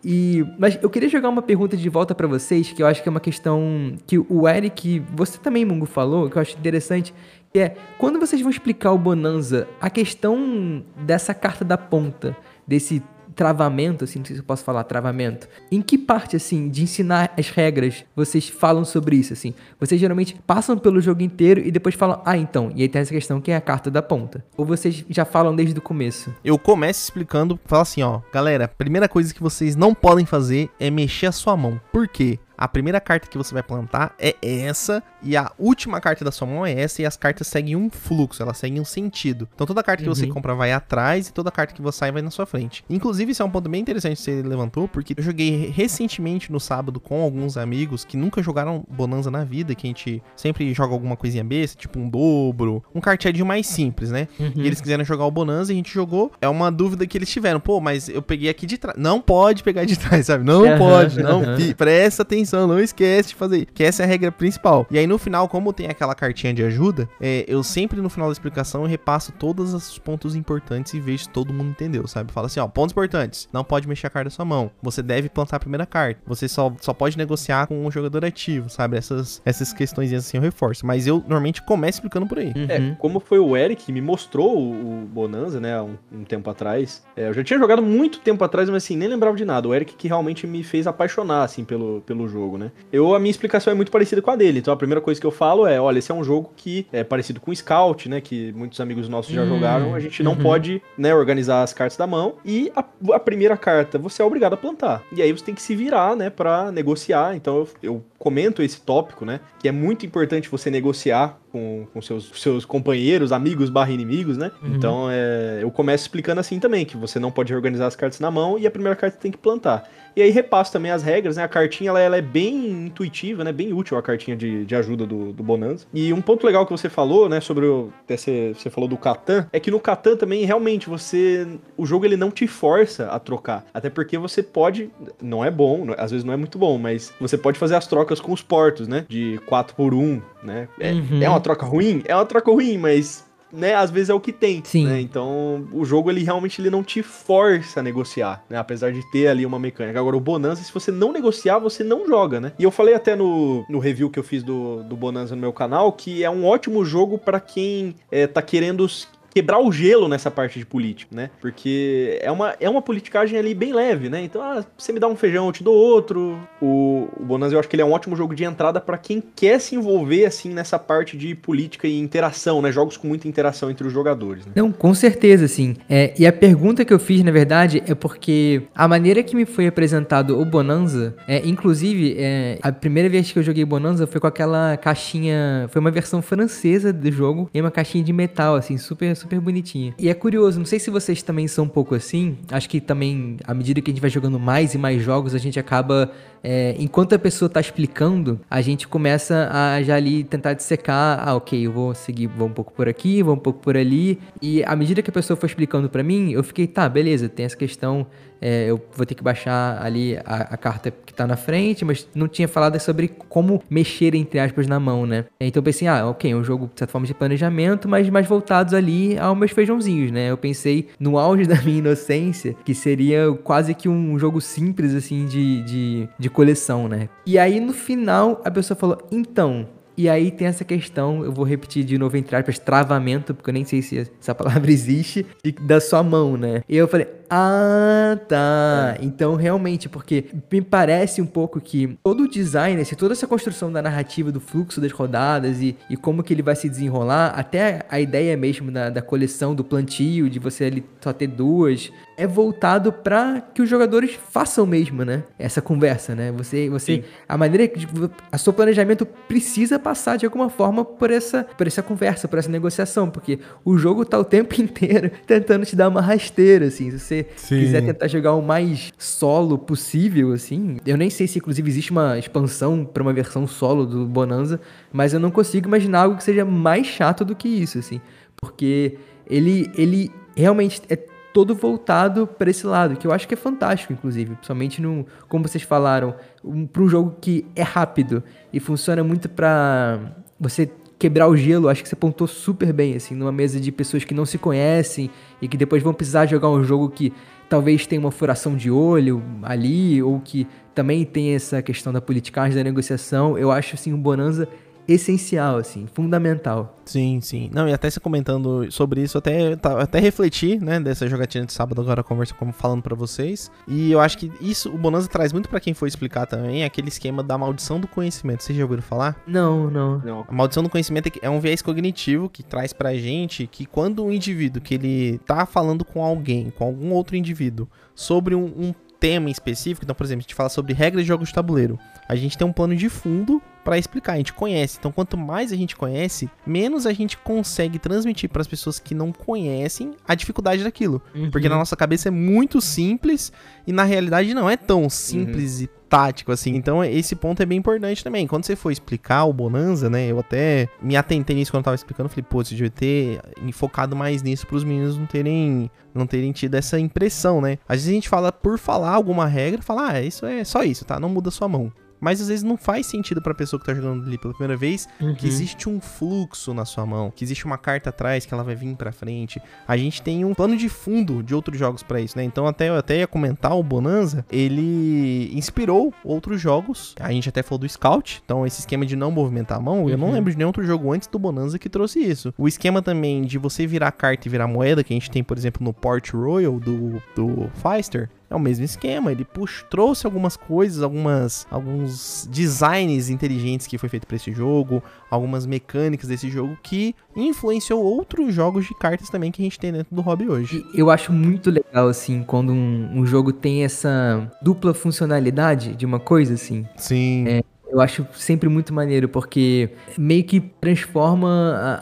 E, mas eu queria jogar uma pergunta de volta pra vocês, que eu acho que é uma questão que o Eric, você também, Mungo, falou, que eu acho interessante, que é, quando vocês vão explicar o Bonanza, a questão dessa carta da ponta, desse travamento, assim, não sei se eu posso falar travamento. Em que parte, assim, de ensinar as regras vocês falam sobre isso, assim? Vocês geralmente passam pelo jogo inteiro e depois falam, ah, então, e aí tem essa questão que é a carta da ponta. Ou vocês já falam desde o começo? Eu começo explicando, falo assim, ó, galera, primeira coisa que vocês não podem fazer é mexer a sua mão. Por quê? A primeira carta que você vai plantar é essa, e a última carta da sua mão é essa, e as cartas seguem um fluxo, elas seguem um sentido. Então toda carta que você Uhum. compra vai atrás, e toda carta que você sai vai na sua frente. Inclusive, isso é um ponto bem interessante que você levantou, porque eu joguei recentemente no sábado com alguns amigos que nunca jogaram Bonanza na vida, que a gente sempre joga alguma coisinha besta, tipo um dobro, um carteadinho mais simples, né? E eles quiseram jogar o Bonanza e a gente jogou. É uma dúvida que eles tiveram. Pô, mas eu peguei aqui de trás. Não pode pegar de trás, sabe? Não Aham, pode. Não fi- presta atenção, não esquece de fazer. Que essa é a regra principal. E aí no final, como tem aquela cartinha de ajuda, é, eu sempre no final da explicação eu repasso todos os pontos importantes e vejo se todo mundo entendeu, sabe? Fala assim, ó, pontos importantes. Não pode mexer a carta da sua mão. Você deve plantar a primeira carta. Você só, só pode negociar com um jogador ativo, sabe? Essas, essas questões assim eu reforço. Mas eu normalmente começo explicando por aí. É, Uhum. como foi o Eric que me mostrou o, Bonanza, né, há um, um tempo atrás. É, eu já tinha jogado muito tempo atrás, mas assim, nem lembrava de nada. O Eric que realmente me fez apaixonar, assim, pelo, pelo jogo, né. Eu, a minha explicação é muito parecida com a dele. Então a primeira coisa que eu falo é, olha, esse é um jogo que é parecido com o Scout, né, que muitos amigos nossos já Hum, jogaram. A gente não uhum. pode, né, organizar as cartas da mão. E a, a primeira carta você é obrigado a plantar. E aí você tem que se virar, né, pra negociar. Então eu, eu comento esse tópico, né, que é muito importante você negociar com, com seus, seus companheiros, amigos barra inimigos, né? Uhum. Então é, eu começo explicando assim também, que você não pode reorganizar as cartas na mão e a primeira carta tem que plantar. E aí repasso também as regras, né? A cartinha ela, ela é bem intuitiva, né? Bem útil a cartinha de, de ajuda do, do Bonanza. E um ponto legal que você falou, né? Sobre o. até Você, você falou do Catan, é que no Catan também, realmente, você. O jogo ele não te força a trocar. Até porque você pode. Não é bom, não- às vezes não é muito bom, mas você pode fazer as trocas com os portos, né? De 4 por 1 né? É, Uhum. é uma troca ruim? É uma troca ruim, mas. Né, às vezes é o que tem. Sim. né? Então, o jogo ele realmente ele não te força a negociar, né? Apesar de ter ali uma mecânica. Agora, o Bonanza, se você não negociar, você não joga, né? E eu falei até no, no review que eu fiz do, do Bonanza no meu canal que é um ótimo jogo pra quem é, tá querendo quebrar o gelo nessa parte de política, né? Porque é uma, é uma politicagem ali bem leve, né? Então, ah, você me dá um feijão, eu te dou outro. O, o Bonanza eu acho que ele é um ótimo jogo de entrada pra quem quer se envolver assim nessa parte de política e interação, né? Jogos com muita interação entre os jogadores, né? Não, com certeza, sim. É, e a pergunta que eu fiz, na verdade, é porque a maneira que me foi apresentado o Bonanza, é, inclusive, é, a primeira vez que eu joguei Bonanza foi com aquela caixinha. Foi uma versão francesa do jogo, e uma caixinha de metal, assim, super, super bonitinha. E é curioso, não sei se vocês também são um pouco assim. Acho que também, à medida que a gente vai jogando mais e mais jogos, a gente acaba. é, enquanto a pessoa tá explicando, a gente começa a já ali tentar dissecar. Ah, ok, eu vou seguir, vou um pouco por aqui, vou um pouco por ali. E à medida que a pessoa foi explicando pra mim, eu fiquei, tá, beleza, tem essa questão. É, eu vou ter que baixar ali a, a carta que tá na frente, mas não tinha falado sobre como mexer, entre aspas, na mão, né? Então eu pensei, ah, ok, é um jogo, de certa forma, de planejamento, mas mais voltados ali aos meus feijãozinhos, né? Eu pensei, no auge (laughs) da minha inocência, que seria quase que um jogo simples, assim, de, de, de coleção, né? E aí, no final, a pessoa falou, então... E aí tem essa questão, eu vou repetir de novo entre aspas, travamento, porque eu nem sei se essa (laughs) palavra existe, da sua mão, né? E eu falei, ah, tá. Então, realmente, porque me parece um pouco que todo o design, assim, toda essa construção da narrativa, do fluxo das rodadas e, e como que ele vai se desenrolar, até a ideia mesmo da, da coleção, do plantio, de você ali só ter duas, é voltado para que os jogadores façam mesmo, né? Essa conversa, né? Você, você, Sim. a maneira que a seu planejamento precisa passar de alguma forma por essa, por essa conversa, por essa negociação, porque o jogo tá o tempo (laughs) inteiro tentando te dar uma rasteira, assim. Se Sim. quiser tentar jogar o mais solo possível, assim, eu nem sei se inclusive existe uma expansão para uma versão solo do Bonanza, mas eu não consigo imaginar algo que seja mais chato do que isso, assim, porque ele, ele realmente é todo voltado para esse lado, que eu acho que é fantástico, inclusive, principalmente no, como vocês falaram, um, para um jogo que é rápido e funciona muito para você quebrar o gelo, acho que você pontou super bem, assim, numa mesa de pessoas que não se conhecem e que depois vão precisar jogar um jogo que talvez tenha uma furação de olho ali, ou que também tem essa questão da politicagem, da negociação. Eu acho, assim, um Bonanza essencial, assim, fundamental. Sim, sim. Não, e até você comentando sobre isso, até, até refleti, né, dessa jogatina de sábado agora, conversa como falando pra vocês. E eu acho que isso, o Bonanza traz muito pra quem for explicar também, aquele esquema da maldição do conhecimento. Vocês já ouviram falar? Não, não. Não. A maldição do conhecimento é que- é um viés cognitivo que traz pra gente que quando um indivíduo que ele tá falando com alguém, com algum outro indivíduo, sobre um, um tema em específico, então, por exemplo, a gente fala sobre regras de jogos de tabuleiro, a gente tem um plano de fundo pra explicar, a gente conhece. Então, quanto mais a gente conhece, menos a gente consegue transmitir pras pessoas que não conhecem a dificuldade daquilo. Porque na nossa cabeça é muito simples e na realidade não é tão simples e tático assim. Então esse ponto é bem importante também. Quando você for explicar o Bonanza, né? Eu até me atentei nisso quando eu tava explicando. Falei, pô, você devia ter enfocado mais nisso pros meninos não terem, não terem tido essa impressão, né? Às vezes a gente fala por falar alguma regra, fala, ah, isso é só isso, tá? Não muda sua mão. Mas às vezes não faz sentido pra pessoa que tá jogando ali pela primeira vez Uhum. que existe um fluxo na sua mão, que existe uma carta atrás que ela vai vir pra frente. A gente tem um plano de fundo de outros jogos pra isso, né? Então até eu até ia comentar o Bonanza, ele inspirou outros jogos. A gente até falou do Scout, então esse esquema de não movimentar a mão, eu não Uhum. lembro de nenhum outro jogo antes do Bonanza que trouxe isso. O esquema também de você virar carta e virar moeda, que a gente tem, por exemplo, no Port Royal do do Feister, é o mesmo esquema, ele puxa, trouxe algumas coisas, algumas alguns designs inteligentes que foi feito pra esse jogo, algumas mecânicas desse jogo que influenciou outros jogos de cartas também que a gente tem dentro do hobby hoje. Eu acho muito legal, assim, quando um, um jogo tem essa dupla funcionalidade de uma coisa, assim. Sim. É, eu acho sempre muito maneiro, porque meio que transforma a,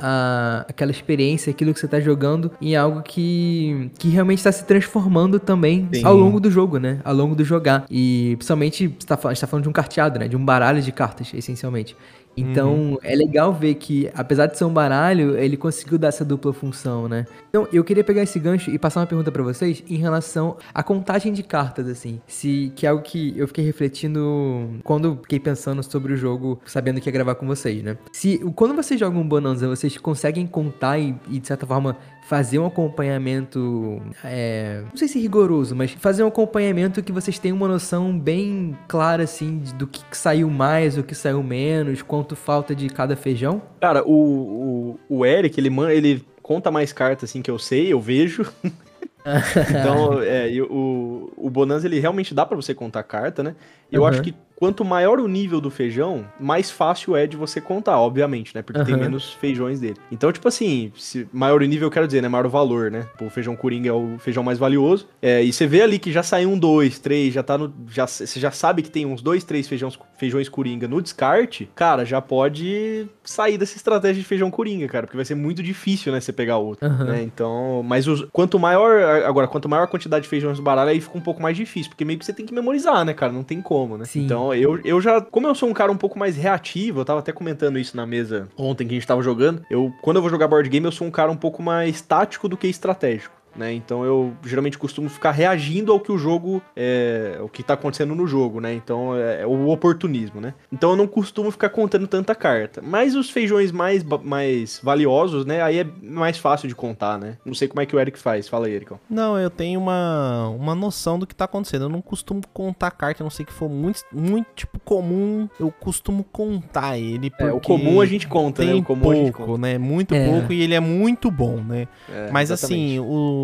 a- aquela experiência, aquilo que você tá jogando, em algo que, que realmente está se transformando também Sim. ao longo do jogo, né? Ao longo do jogar. E principalmente, você tá, fal- a gente tá falando de um carteado, né? De um baralho de cartas, essencialmente. Então, é legal ver que, apesar de ser um baralho, ele conseguiu dar essa dupla função, né? Então, eu queria pegar esse gancho e passar uma pergunta pra vocês em relação à contagem de cartas, assim. Se, que é algo que eu fiquei refletindo quando fiquei pensando sobre o jogo, sabendo que ia gravar com vocês, né? Se, quando vocês jogam um Bonanza, vocês conseguem contar e, e, de certa forma, fazer um acompanhamento, é, não sei se rigoroso, mas fazer um acompanhamento que vocês tenham uma noção bem clara, assim, do que saiu mais, o que saiu menos, quanto falta de cada feijão? Cara, o, o, o Eric, ele, ele conta mais cartas assim que eu sei, eu vejo. (laughs) então, é, o, o Bonanza, ele realmente dá pra você contar carta, né? E eu Uhum. acho que quanto maior o nível do feijão, mais fácil é de você contar, obviamente, né? Porque tem Aham. menos feijões dele. Então, tipo assim, maior o nível, eu quero dizer, né? Maior o valor, né? O feijão coringa é o feijão mais valioso. É, e você vê ali que já saiu um, dois, três, já tá no. Já, você já sabe que tem uns dois, três feijões, feijões coringa no descarte, cara, já pode sair dessa estratégia de feijão coringa, cara, porque vai ser muito difícil, né? Você pegar outro. Aham. né? Então, mas os- quanto maior. Agora, quanto maior a quantidade de feijões no baralho, aí fica um pouco mais difícil, porque meio que você tem que memorizar, né, cara? Não tem como, né? Sim. Então, eu, eu já. Como eu sou um cara um pouco mais reativo, eu tava até comentando isso na mesa ontem que a gente tava jogando. Eu, quando eu vou jogar board game, eu sou um cara um pouco mais tático do que estratégico. Né? Então eu geralmente costumo ficar reagindo ao que o jogo é, o que tá acontecendo no jogo, né? Então é, é o oportunismo, né? Então eu não costumo ficar contando tanta carta. Mas os feijões mais, mais valiosos, né? Aí é mais fácil de contar, né? Não sei como é que o Eric faz. Fala aí, Ericão. Não, eu tenho uma, uma noção do que tá acontecendo. Eu não costumo contar carta, a não sei que for muito, muito tipo comum, eu costumo contar ele. Porque É, o comum a gente conta, né? tem O comum a gente pouco, né? Muito É. pouco e ele é muito bom, né? É, Mas exatamente. assim, o,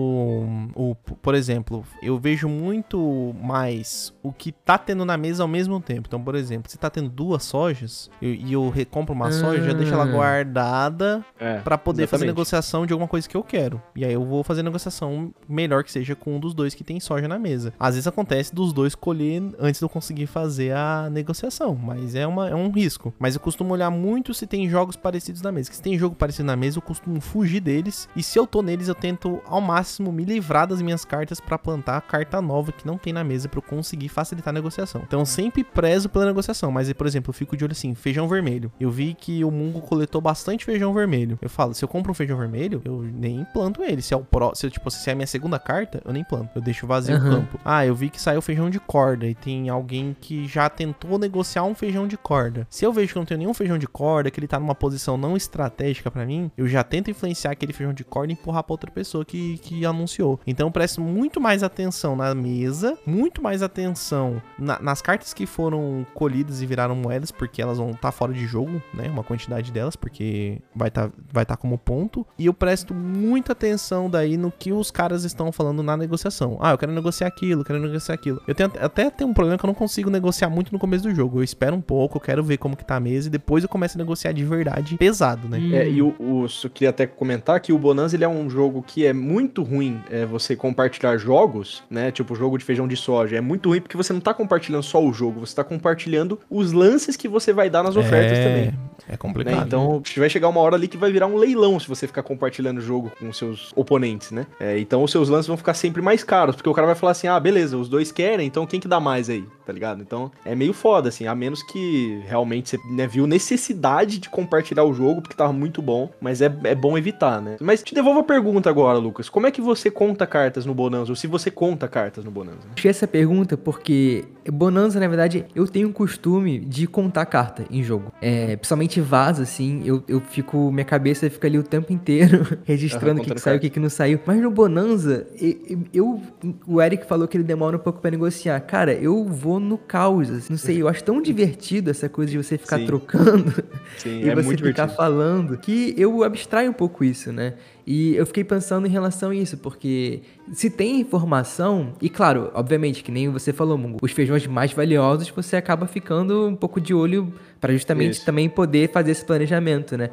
o. Por exemplo, eu vejo muito mais o que tá tendo na mesa ao mesmo tempo. Então, por exemplo, se tá tendo duas sojas eu- e eu recompro uma soja, já deixo ela Ah. guardada É, Pra poder fazer exatamente. negociação de alguma coisa que eu quero. E aí eu vou fazer negociação melhor que seja com um dos dois que tem soja na mesa. Às vezes acontece dos dois colher antes de eu conseguir fazer a negociação, mas é, uma, é um risco. Mas eu costumo olhar muito se tem jogos parecidos na mesa. Que se tem jogo parecido na mesa, eu costumo fugir deles. E se eu tô neles, eu tento ao máximo me livrar das minhas cartas pra plantar a carta nova que não tem na mesa pra eu conseguir facilitar a negociação. Então sempre prezo pela negociação. Mas, por exemplo, eu fico de olho assim, feijão vermelho. Eu vi que o Mungo coletou bastante feijão vermelho. Eu falo, se eu compro um feijão vermelho, eu nem planto ele. Se é o pró, se eu, tipo, se é a minha segunda carta, eu nem planto. Eu deixo vazio o Aham. campo. Ah, eu vi que saiu feijão de corda e tem alguém que já tentou negociar um feijão de corda. Se eu vejo que não tenho nenhum feijão de corda, que ele tá numa posição não estratégica pra mim, eu já tento influenciar aquele feijão de corda e empurrar pra outra pessoa que, que anunciou. Então eu presto muito mais atenção na mesa, muito mais atenção na- nas cartas que foram colhidas e viraram moedas, porque elas vão estar fora de jogo, né? Uma quantidade delas, porque vai estar vai tá como ponto. E eu presto muita atenção daí no que os caras estão falando na negociação. Ah, eu quero negociar aquilo, quero negociar aquilo. Eu tenho até tenho um problema que eu não consigo negociar muito no começo do jogo. Eu espero um pouco, eu quero ver como que tá a mesa e depois eu começo a negociar de verdade pesado, né? É, e o, o, eu queria até comentar que o Bonanza ele é um jogo que é muito ruim é, você compartilhar jogos, né? Tipo jogo de feijão de soja. É muito ruim porque você não tá compartilhando só o jogo, você tá compartilhando os lances que você vai dar nas ofertas é, também. É né? complicado. Então vai chegar uma hora ali que vai virar um leilão se você ficar compartilhando o jogo com seus oponentes, né? É, então os seus lances vão ficar sempre mais caros, porque o cara vai falar assim: ah, beleza, os dois querem, então quem que dá mais aí, tá ligado? Então é meio foda, assim, a menos que realmente você né, viu necessidade de compartilhar o jogo, porque tava muito bom, mas é, é bom evitar, né? Mas te devolvo a pergunta agora, Lucas: como é que você conta cartas no Bonanza, ou se você conta cartas no Bonanza? Achei essa pergunta porque Bonanza, na verdade, eu tenho o costume de contar carta em jogo. É, principalmente vaza, assim, eu, eu fico. Minha cabeça fica ali o tempo inteiro (laughs) registrando o que, que saiu, o que, que não saiu. Mas no Bonanza, e- e- eu, O Eric falou que ele demora um pouco pra negociar. Cara, eu vou no caos. assim, não sei, eu acho tão divertido essa coisa de você ficar Sim. trocando Sim, (laughs) e é você ficar divertido. falando que eu abstraio um pouco isso, né? E eu fiquei pensando em relação a isso, porque se tem informação, e claro, obviamente, que nem você falou, Mungo, os feijões mais valiosos você acaba ficando um pouco de olho para justamente Isso. também poder fazer esse planejamento, né?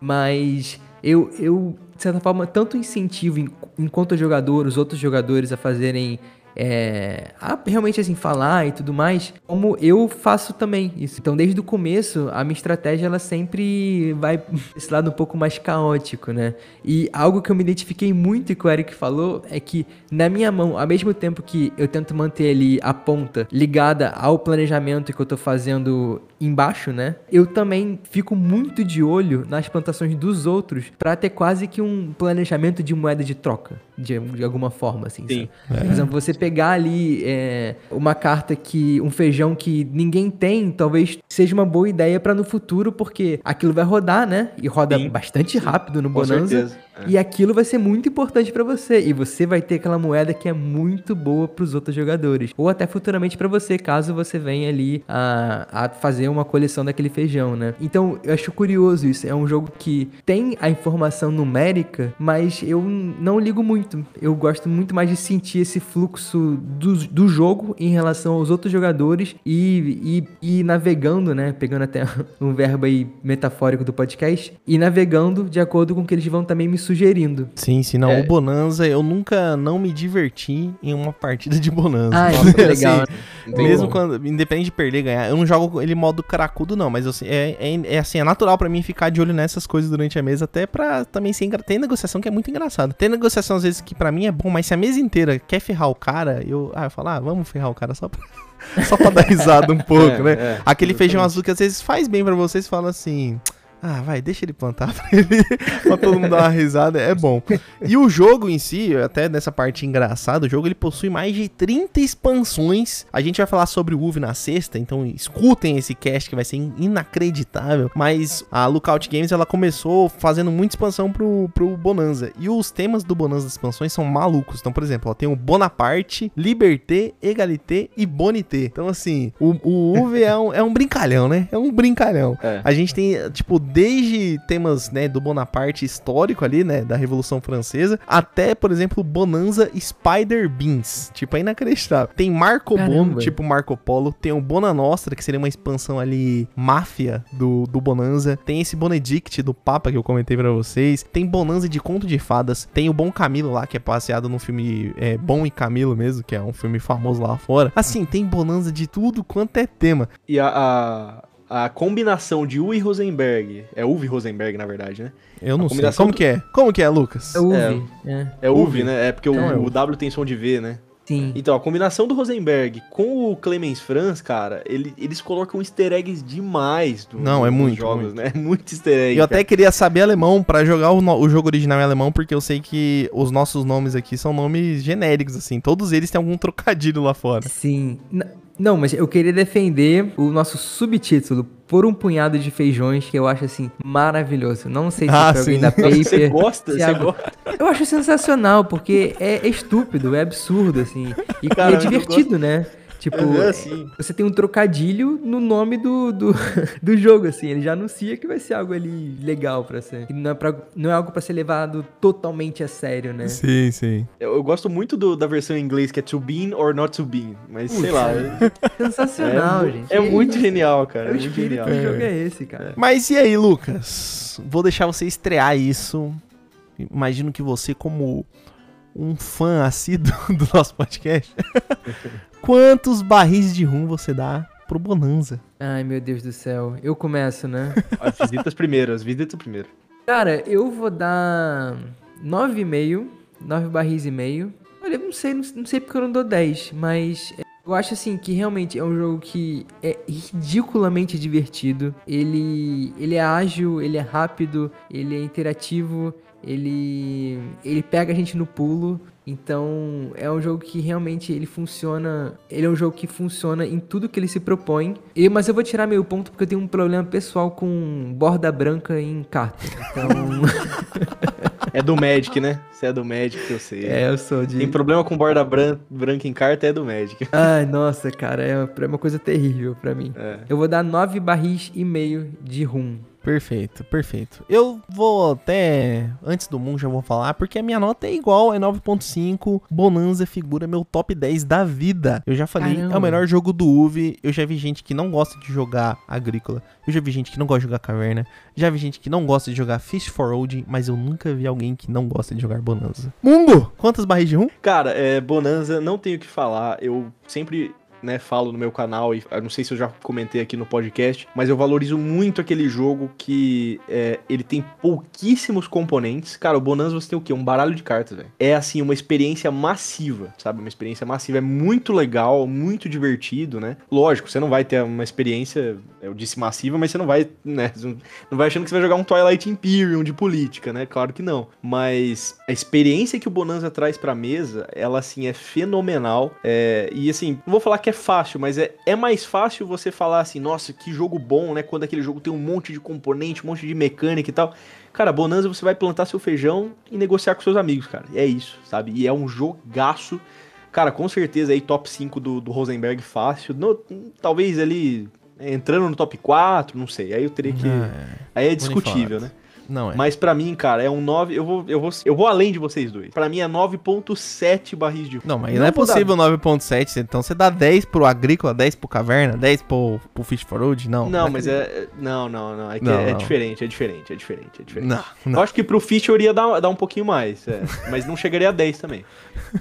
Mas eu, eu de certa forma, tanto incentivo en- enquanto jogador, os outros jogadores a fazerem é, a realmente assim falar e tudo mais, como eu faço também isso. Então, desde o começo, a minha estratégia ela sempre vai (laughs) esse lado um pouco mais caótico, né? E algo que eu me identifiquei muito e que o Eric falou é que na minha mão, ao mesmo tempo que eu tento manter ali a ponta ligada ao planejamento que eu tô fazendo embaixo, né? Eu também fico muito de olho nas plantações dos outros para ter quase que um planejamento de moeda de troca, de, de alguma forma, assim. Sim. Por exemplo, você pegar ali é, uma carta que. um feijão que ninguém tem, talvez seja uma boa ideia para no futuro, porque aquilo vai rodar, né? E roda Sim. bastante rápido no Com Bonanza. certeza. É. E aquilo vai ser muito importante pra você. E você vai ter aquela moeda que é muito boa pros outros jogadores. Ou até futuramente pra você, caso você venha ali a, a fazer uma coleção daquele feijão, né? Então, eu acho curioso isso. É um jogo que tem a informação numérica, mas eu não ligo muito. Eu gosto muito mais de sentir esse fluxo do, do jogo em relação aos outros jogadores e, e, e navegando, né? Pegando até (laughs) um verbo aí metafórico do podcast, e navegando de acordo com o que eles vão também me sugerindo. Sim, sim, não. É. O Bonanza, eu nunca não me diverti em uma partida de Bonanza. Ah, (laughs) Nossa, é legal. assim, Muito mesmo bom. quando, independente de perder, ganhar, eu não jogo ele modo cracudo, não, mas eu, sei- é, é, é assim, é natural pra mim ficar de olho nessas coisas durante a mesa, até pra também ser engra... Tem negociação que é muito engraçado. Tem negociação, às vezes, que pra mim é bom, mas se a mesa inteira quer ferrar o cara, eu, ah, eu falo, ah, vamos ferrar o cara só pra, (laughs) só pra dar risada um pouco, (laughs) É, né? é, Aquele feijão exatamente. azul que às vezes faz bem pra vocês, fala assim. Ah, vai, deixa ele plantar (laughs) pra ele, pra todo mundo dar uma risada, é bom. E o jogo em si, até nessa parte engraçada, o jogo ele possui mais de 30 expansões. A gente vai falar sobre o UV na sexta, então escutem esse cast que vai ser in- inacreditável. Mas a Lookout Games ela começou fazendo muita expansão pro, pro Bonanza. E os temas do Bonanza das expansões são malucos. Então, por exemplo, ó, tem o Bonaparte, Liberté, Egalité e Bonité. Então, assim, o, o UV é um, é um brincalhão, né? É um brincalhão. É. A gente tem, tipo, desde temas, né, do Bonaparte histórico ali, né, da Revolução Francesa, até, por exemplo, Bonanza Spider Beans. Tipo, é inacreditável. Tem Marco Bono, Caramba. tipo Marco Polo. Tem o Bona Nostra, que seria uma expansão ali máfia do, do Bonanza. Tem esse Bonedict do Papa que eu comentei pra vocês. Tem Bonanza de Conto de Fadas. Tem o Bom Camilo lá, que é passeado no filme é, Bom e Camilo mesmo, que é um filme famoso lá fora. Assim, tem Bonanza de tudo quanto é tema. E a, a, a combinação de Uwe Rosenberg, é Uwe Rosenberg, na verdade, né? Eu não sei. Como do- que é? Como que é, Lucas? É UV. É. É Uwe. Uwe, né? É porque Então é o, Uwe. o W tem som de V, né? Sim. Então, a combinação do Rosenberg com o Clemens Franz, cara, ele- eles colocam easter eggs demais do, Não, é dos muito, jogos, muito. né? Muito easter egg. Eu até cara. queria saber alemão pra jogar o, o jogo original em alemão, porque eu sei que os nossos nomes aqui são nomes genéricos, assim. Todos eles têm algum trocadilho lá fora. Sim. N- Não, mas eu queria defender o nosso subtítulo por um punhado de feijões que eu acho assim maravilhoso. Não sei se Ah, foi alguém da (laughs) Paper. Você gosta? Você gosta? Eu acho sensacional porque é estúpido, é absurdo assim. (laughs) E, Cara, é divertido, né? Tipo, É assim. você tem um trocadilho no nome do, do, (laughs) do jogo, assim. Ele já anuncia que vai ser algo ali legal pra ser. Que Não é, pra, não é algo pra ser levado totalmente a sério, né? Sim, sim. Eu, eu gosto muito do- da versão em inglês que é to be or not to be. Mas sei lá. é (laughs) Sensacional, é, gente. É muito genial, cara. É muito espírito genial. do jogo é esse, cara. Mas e aí, Lucas? Vou deixar você estrear isso. Imagino que você, como um fã assíduo (laughs) do nosso podcast, (laughs) quantos barris de rum você dá pro Bonanza? Ai, meu Deus do céu. Eu começo, né? (laughs) As visitas primeiro, as visitas primeiro. Cara, eu vou dar 9,5, 9 barris e meio. Olha, eu não sei, não, não sei porque eu não dou 10, mas eu acho assim que realmente é um jogo que é ridiculamente divertido. Ele, ele é ágil, ele é rápido, ele é interativo, ele, ele pega a gente no pulo. Então, é um jogo que realmente ele funciona. Ele é um jogo que funciona em tudo que ele se propõe. E, mas eu vou tirar meio ponto porque eu tenho um problema pessoal com borda branca em carta. Então. (laughs) É do Magic, né? Você é do Magic, que eu sei. é, eu sou de. Tem problema com borda bran- branca em carta, é do Magic. (laughs) Ai, nossa, cara, é é uma coisa terrível pra mim. É. Eu vou dar 9 barris e meio de rum. Perfeito, perfeito. Eu vou até, antes do mundo já vou falar, porque a minha nota é igual, é 9.5, Bonanza figura meu top 10 da vida. Eu já falei, é o Caramba. melhor jogo do UV, eu já vi gente que não gosta de jogar Agrícola, eu já vi gente que não gosta de jogar Caverna, já vi gente que não gosta de jogar Fish for Old, mas eu nunca vi alguém que não gosta de jogar Bonanza. Mungo, quantas barris de rum? Cara, é, Bonanza, não tenho o que falar. Eu sempre né, falo no meu canal, e eu não sei se eu já comentei aqui no podcast, mas eu valorizo muito aquele jogo que é, ele tem pouquíssimos componentes. Cara, o Bonanza você tem o quê? Um baralho de cartas, velho. É assim, uma experiência massiva, sabe? Uma experiência massiva. É muito legal, muito divertido, né? Lógico, você não vai ter uma experiência, eu disse massiva, mas você não vai, né? (laughs) Não vai achando que você vai jogar um Twilight Imperium de política, né? Claro que não. Mas a experiência que o Bonanza traz pra mesa, ela assim é fenomenal. É, e assim, não vou falar que é fácil, mas é, é mais fácil você falar assim, nossa, que jogo bom, né? Quando aquele jogo tem um monte de componente, um monte de mecânica e tal. Cara, Bonanza você vai plantar seu feijão e negociar com seus amigos, cara. É isso, sabe? E é um jogaço. Cara, com certeza aí top 5 do, do Rosenberg fácil. No- talvez ali entrando no top 4, não sei. Aí eu teria que. Ah, aí é discutível, né? Não é. Mas pra mim, cara, é um 9. Eu vou, eu vou, eu vou além de vocês dois. Pra mim é 9.7 barris de Não, mas não, é vou dar- possível 9.7, então você dá 10 pro Agrícola, 10 pro Caverna, 10 pro, pro Fish for Old? Não. Não, mas é. Não, não, não. É, Não, é, é não. diferente, é diferente, é diferente, é diferente. Não, Eu não. acho que pro Fish eu iria dar, dar um pouquinho mais, é, (laughs) mas não chegaria a 10 também.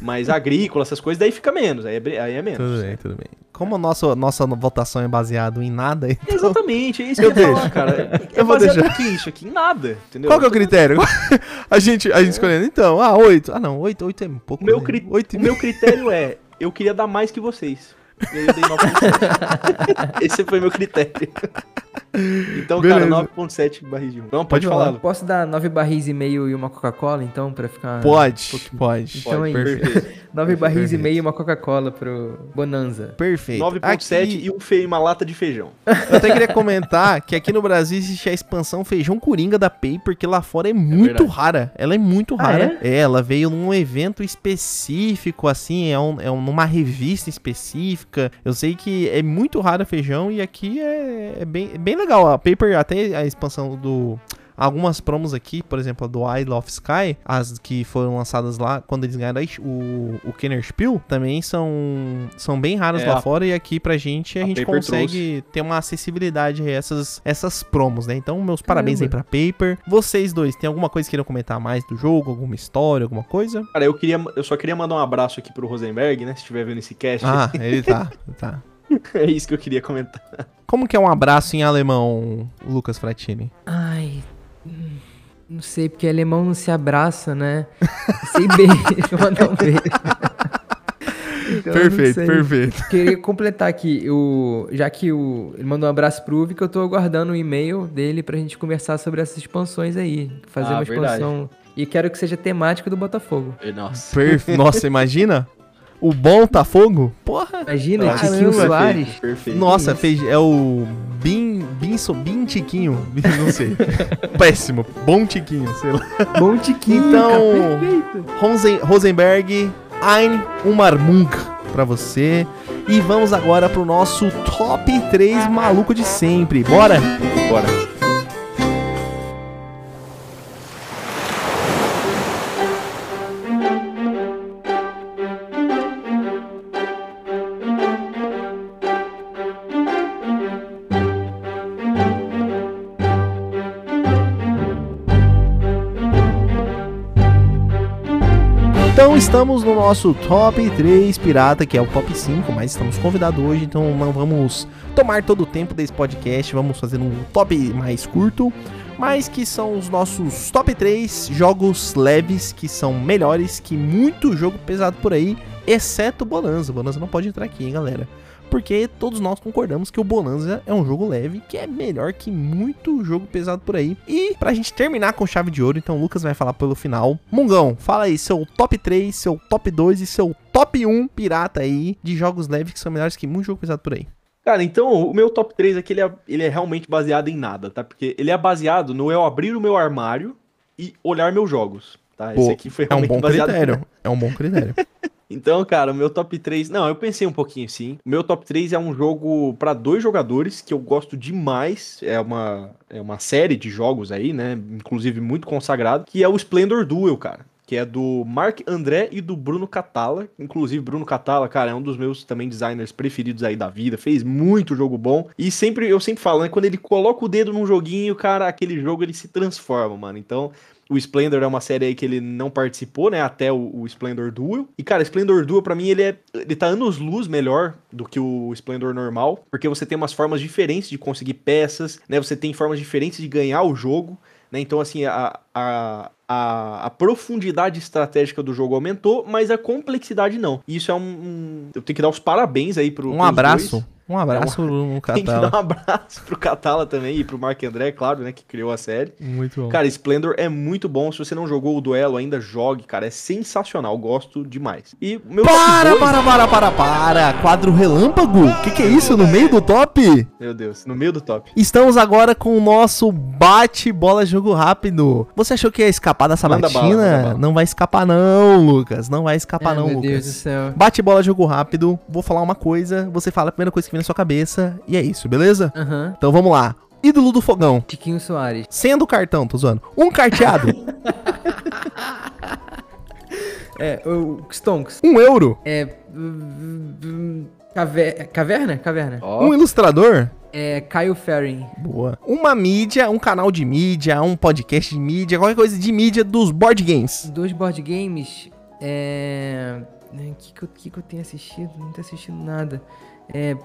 Mas agrícola, essas coisas, daí fica menos, aí é, aí é menos. Tudo bem, tudo bem. Como a nossa, nossa votação é baseada em nada, (laughs) então... Exatamente, é isso Eu que eu ia deixo. falar, cara. (laughs) É Eu vou deixar. que isso aqui? Em nada, entendeu? Qual que é o critério? (laughs) a gente, a gente escolhendo, então, ah, 8. Ah, não, 8, 8 é um pouco. Meu, né? cri... 8 o meu critério é, eu queria dar mais que vocês. E aí eu dei 9.7. Esse foi meu critério. Então, Beleza. cara, 9.7 barris de rum. Não, pode, Pode falar. Posso dar nove barris e meio e uma Coca-Cola, então, pra ficar... Pode, pode. Então é isso. perfeito. (laughs) Nove barris e perfeito. meio e uma Coca-Cola pro Bonanza. Perfeito. 9.7 Aqui- e um fe... uma lata de feijão. Eu até queria comentar que aqui no Brasil existe a expansão Feijão Coringa da Paper, que lá fora é muito verdade. rara. Ela é muito Ah, rara. é? ela veio num evento específico, assim, é, um, é um- numa revista específica. Eu sei que é muito rara feijão e aqui é, é bem, é bem legal. A Paper, até a expansão do. Algumas promos aqui, por exemplo, a do Isle of Sky, as que foram lançadas lá quando eles ganharam o, o Kenner Spiel, também são, são bem raras É, lá a- fora e aqui pra gente a, a gente Paper consegue ter uma acessibilidade a essas, essas promos, né? Então, meus parabéns aí pra Caramba. Paper. Vocês dois, tem alguma coisa que queiram comentar mais do jogo? Alguma história, alguma coisa? Cara, eu, queria, eu só queria mandar um abraço aqui pro Rosenberg, né? Se estiver vendo esse cast. Ah, ele tá, (laughs) tá. é isso que eu queria comentar. Como que é um abraço em alemão, Lucas Fratini? Ai... Não sei, porque alemão não se abraça, né? (laughs) Sei beijo, mandar um beijo. Então, perfeito, perfeito. Queria completar aqui, o, já que o, ele mandou um abraço pro Uvi, que eu tô aguardando o e-mail dele pra gente conversar sobre essas expansões aí. Fazer Ah, uma verdade. expansão. E quero que seja temática do Botafogo. Nossa. Perfe- Nossa, imagina? O bom tá fogo? Porra. Imagina, Caramba, Tiquinho Soares. Perfeito. Nossa, fez, é o Bin, Bin, so- Bin Tiquinho. Não sei. (laughs) Péssimo. Bom Tiquinho, sei lá. Bom Tiquinho, Então- cara, perfeito. Rosen, Rosenberg, Ein Umarmung pra você. E vamos agora pro nosso top 3 maluco de sempre. Bora? Bora. Estamos no nosso top 3 pirata, que é o top 5, mas estamos convidados hoje, então não vamos tomar todo o tempo desse podcast, vamos fazer um top mais curto, mas que são os nossos top 3 jogos leves, que são melhores que muito jogo pesado por aí, exceto Bonanza. Bonanza não pode entrar aqui, hein, galera. Porque todos nós concordamos que o Bonanza é um jogo leve, que é melhor que muito jogo pesado por aí. E pra gente terminar com chave de ouro, então o Lucas vai falar pelo final. Mungão, fala aí seu top 3, seu top 2 e seu top 1 pirata aí de jogos leves que são melhores que muito jogo pesado por aí. Cara, então o meu top 3 aqui ele é, ele é realmente baseado em nada, tá? Porque ele é baseado no eu abrir o meu armário e olhar meus jogos, tá? Pô, Esse aqui foi É um bom baseado critério. É um bom critério. (laughs) Então, cara, o meu top 3. Não, eu pensei um pouquinho sim. O meu top 3 é um jogo para dois jogadores que eu gosto demais. É uma, é uma série de jogos aí, né? Inclusive muito consagrado, que é o Splendor Duel, cara que é do Mark André e do Bruno Catala. Inclusive, Bruno Catala, cara, é um dos meus também designers preferidos aí da vida. Fez muito jogo bom. E sempre, eu sempre falo, né? Quando ele coloca o dedo num joguinho, cara, aquele jogo ele se transforma, mano. Então, o Splendor é uma série aí que ele não participou, né? Até o, o Splendor Duel. E, cara, Splendor Duel, pra mim, ele é. Ele tá anos-luz melhor do que o Splendor normal. Porque você tem umas formas diferentes de conseguir peças, né? Você tem formas diferentes de ganhar o jogo. Né? Então, assim, a, a, a, a, profundidade estratégica do jogo aumentou, mas a complexidade não. E isso é um, um. eu tenho que dar os parabéns aí pro. Um abraço. Dois. Um abraço é um... no Catala. (laughs) Tem que dar um abraço pro Catala também e pro Mark André, claro, né, que criou a série. Muito bom. Cara, Splendor é muito bom. Se você não jogou o duelo ainda, jogue, cara. É sensacional. Gosto demais. E meu para, dois... para, para, para, para. Quadro relâmpago? O que, que é isso? No meio do top? Meu Deus, no meio do top. Estamos agora com o nosso bate-bola jogo rápido. Você achou que ia escapar da sabatina? Não vai escapar, não, Lucas. Não vai escapar, não, meu Lucas. Deus do céu. Bate-bola jogo rápido. Vou falar uma coisa. Você fala a primeira coisa que na sua cabeça e é isso, beleza? Uhum. Então vamos lá. Ídolo do fogão. Tiquinho Soares. Sendo cartão, tô zoando. Um carteado. (laughs) é, o Stonks. Um euro. É. Caver... Caverna? Caverna. Oh. Um ilustrador. É Caio Ferrin. Boa. Uma mídia, um canal de mídia, um podcast de mídia, qualquer coisa de mídia dos board games. Dos board games. É. O que, que, que eu tenho assistido? Não tenho assistido nada. É.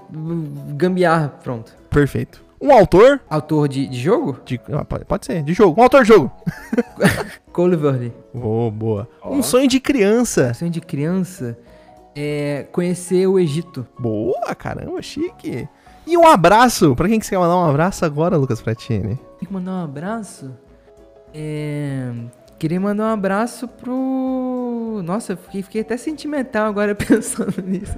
Gambiarra, pronto. Perfeito. Um autor? Autor de, de jogo? De, ah, pode, pode, ser, de jogo. Um autor de jogo. (laughs) Cole Verde. Oh, boa. Oh. Um sonho de criança. Um sonho de criança é conhecer o Egito. Boa, caramba, chique. E um abraço. Pra quem que você quer mandar um abraço agora, Lucas Pratini? Tem que mandar um abraço? É. Queria mandar um abraço pro. Nossa, fiquei, fiquei até sentimental agora (laughs) pensando nisso.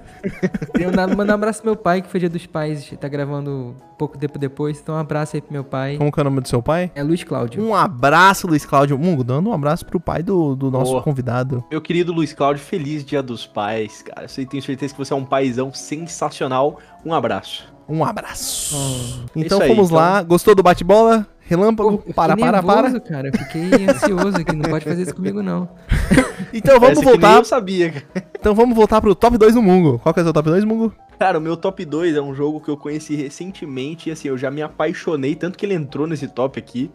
Queria mandar um abraço pro meu pai, que foi dia dos pais, tá gravando pouco tempo depois. Então, um abraço aí pro meu pai. Como que é o nome do seu pai? É Luiz Cláudio. Um abraço, Luiz Cláudio. Mungo, dando um abraço pro pai do, do nosso convidado. Meu querido Luiz Cláudio, feliz dia dos pais, cara. Eu tenho certeza que você é um paizão sensacional. Um abraço. Um abraço. Oh, então aí, fomos então... lá. Gostou do bate-bola? Relâmpago, Pô, para, para, nervoso, para. cara. Eu fiquei ansioso aqui, não pode fazer isso comigo, não. (laughs) então vamos voltar. eu sabia, cara. Então vamos voltar pro top 2 do Mungo. Qual que é o seu top 2, Mungo? Cara, o meu top 2 é um jogo que eu conheci recentemente e assim, eu já me apaixonei, tanto que ele entrou nesse top aqui,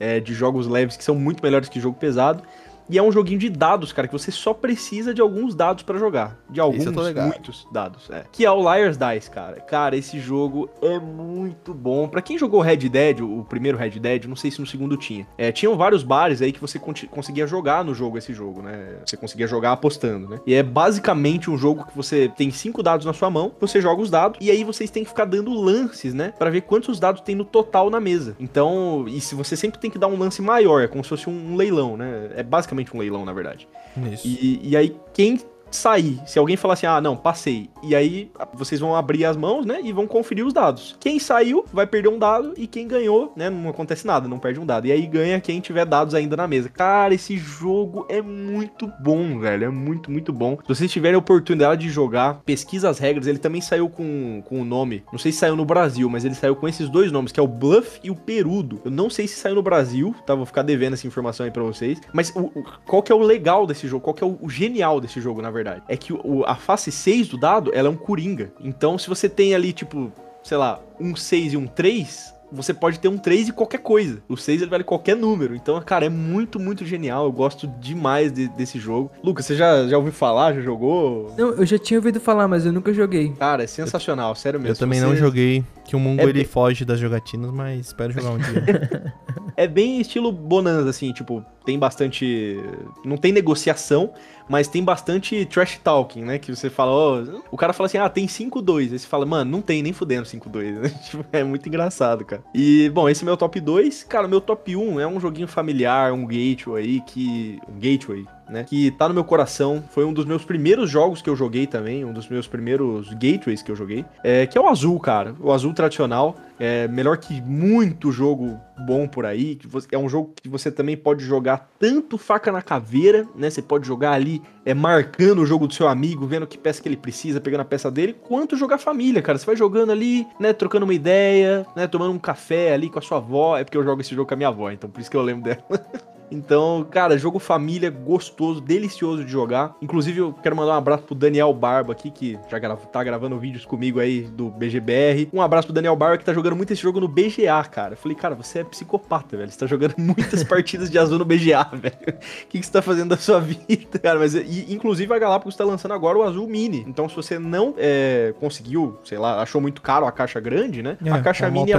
é, de jogos leves que são muito melhores que jogo pesado. E é um joguinho de dados, cara, que você só precisa de alguns dados para jogar. De alguns, muitos dados, é. Que é o Liar's Dice, cara. Cara, esse jogo é muito bom. Para quem jogou Red Dead, o primeiro Red Dead, não sei se no segundo tinha. É, tinham vários bares aí que você conseguia jogar no jogo esse jogo, né? Você conseguia jogar apostando, né? E é basicamente um jogo que você tem cinco dados na sua mão, você joga os dados e aí vocês têm que ficar dando lances, né? Para ver quantos dados tem no total na mesa. Então, e se você sempre tem que dar um lance maior, é como se fosse um leilão, né? É basicamente basicamente um leilão, na verdade. Isso. E, e aí, quem sair, se alguém falar assim, ah, não, passei, e aí vocês vão abrir as mãos, né, e vão conferir os dados. Quem saiu vai perder um dado e quem ganhou, né, não acontece nada, não perde um dado. E aí ganha quem tiver dados ainda na mesa. Cara, esse jogo é muito bom, velho, é muito, muito bom. Se vocês tiverem a oportunidade de jogar, pesquisa as regras, ele também saiu com, com o nome, não sei se saiu no Brasil, mas ele saiu com esses dois nomes, que é o Bluff e o Perudo. Eu não sei se saiu no Brasil, tá, vou ficar devendo essa informação aí pra vocês, mas o, o, qual que é o legal desse jogo, qual que é o, o genial desse jogo, na verdade? Verdade. É que o, a face 6 do dado, ela é um coringa. Então, se você tem ali, tipo, sei lá, um 6 e um 3, você pode ter um 3 e qualquer coisa. O 6 ele vale qualquer número. Então, cara, é muito, muito genial. Eu gosto demais de, desse jogo. Lucas, você já, já ouviu falar? Já jogou? Não, eu já tinha ouvido falar, mas eu nunca joguei. Cara, é sensacional, eu, sério mesmo. Eu também você... não joguei. Que o Mungo é ele bem... foge das jogatinas, mas espero jogar um dia. (laughs) é bem estilo Bonanza, assim, tipo, tem bastante. Não tem negociação, mas tem bastante trash talking, né? Que você fala, ó. Oh... o cara fala assim, ah, tem 5-2. Aí você fala, mano, não tem nem fudendo 5-2. Né? (laughs) Tipo, é muito engraçado, cara. E, bom, esse é meu top 2. Cara, meu top 1 é um joguinho familiar, um gateway aí que. Um gateway né? Que tá no meu coração. Foi um dos meus primeiros jogos que eu joguei também, um dos meus primeiros gateways que eu joguei. É, que é o azul, cara. O azul tradicional. É melhor que muito jogo bom por aí. É um jogo que você também pode jogar tanto faca na caveira, né? Você pode jogar ali é, marcando o jogo do seu amigo, vendo que peça que ele precisa, pegando a peça dele, quanto jogar família, cara. Você vai jogando ali, né? Trocando uma ideia, né? Tomando um café ali com a sua avó. É porque eu jogo esse jogo com a minha avó, então por isso que eu lembro dela. (laughs) Então, cara, jogo família gostoso, delicioso de jogar. Inclusive, eu quero mandar um abraço pro Daniel Barba aqui, que já grava, tá gravando vídeos comigo aí do BGBR. Um abraço pro Daniel Barba, que tá jogando muito esse jogo no BGA, cara. Eu falei, cara, você é psicopata, velho. Você tá jogando (laughs) muitas partidas de azul no BGA, (laughs) velho. O que, que você tá fazendo da sua (laughs) vida, cara? Mas, e, inclusive, a Galápagos tá lançando agora o azul mini. Então, se você não é, conseguiu, sei lá, achou muito caro a caixa grande, né? É, a caixa é mini é,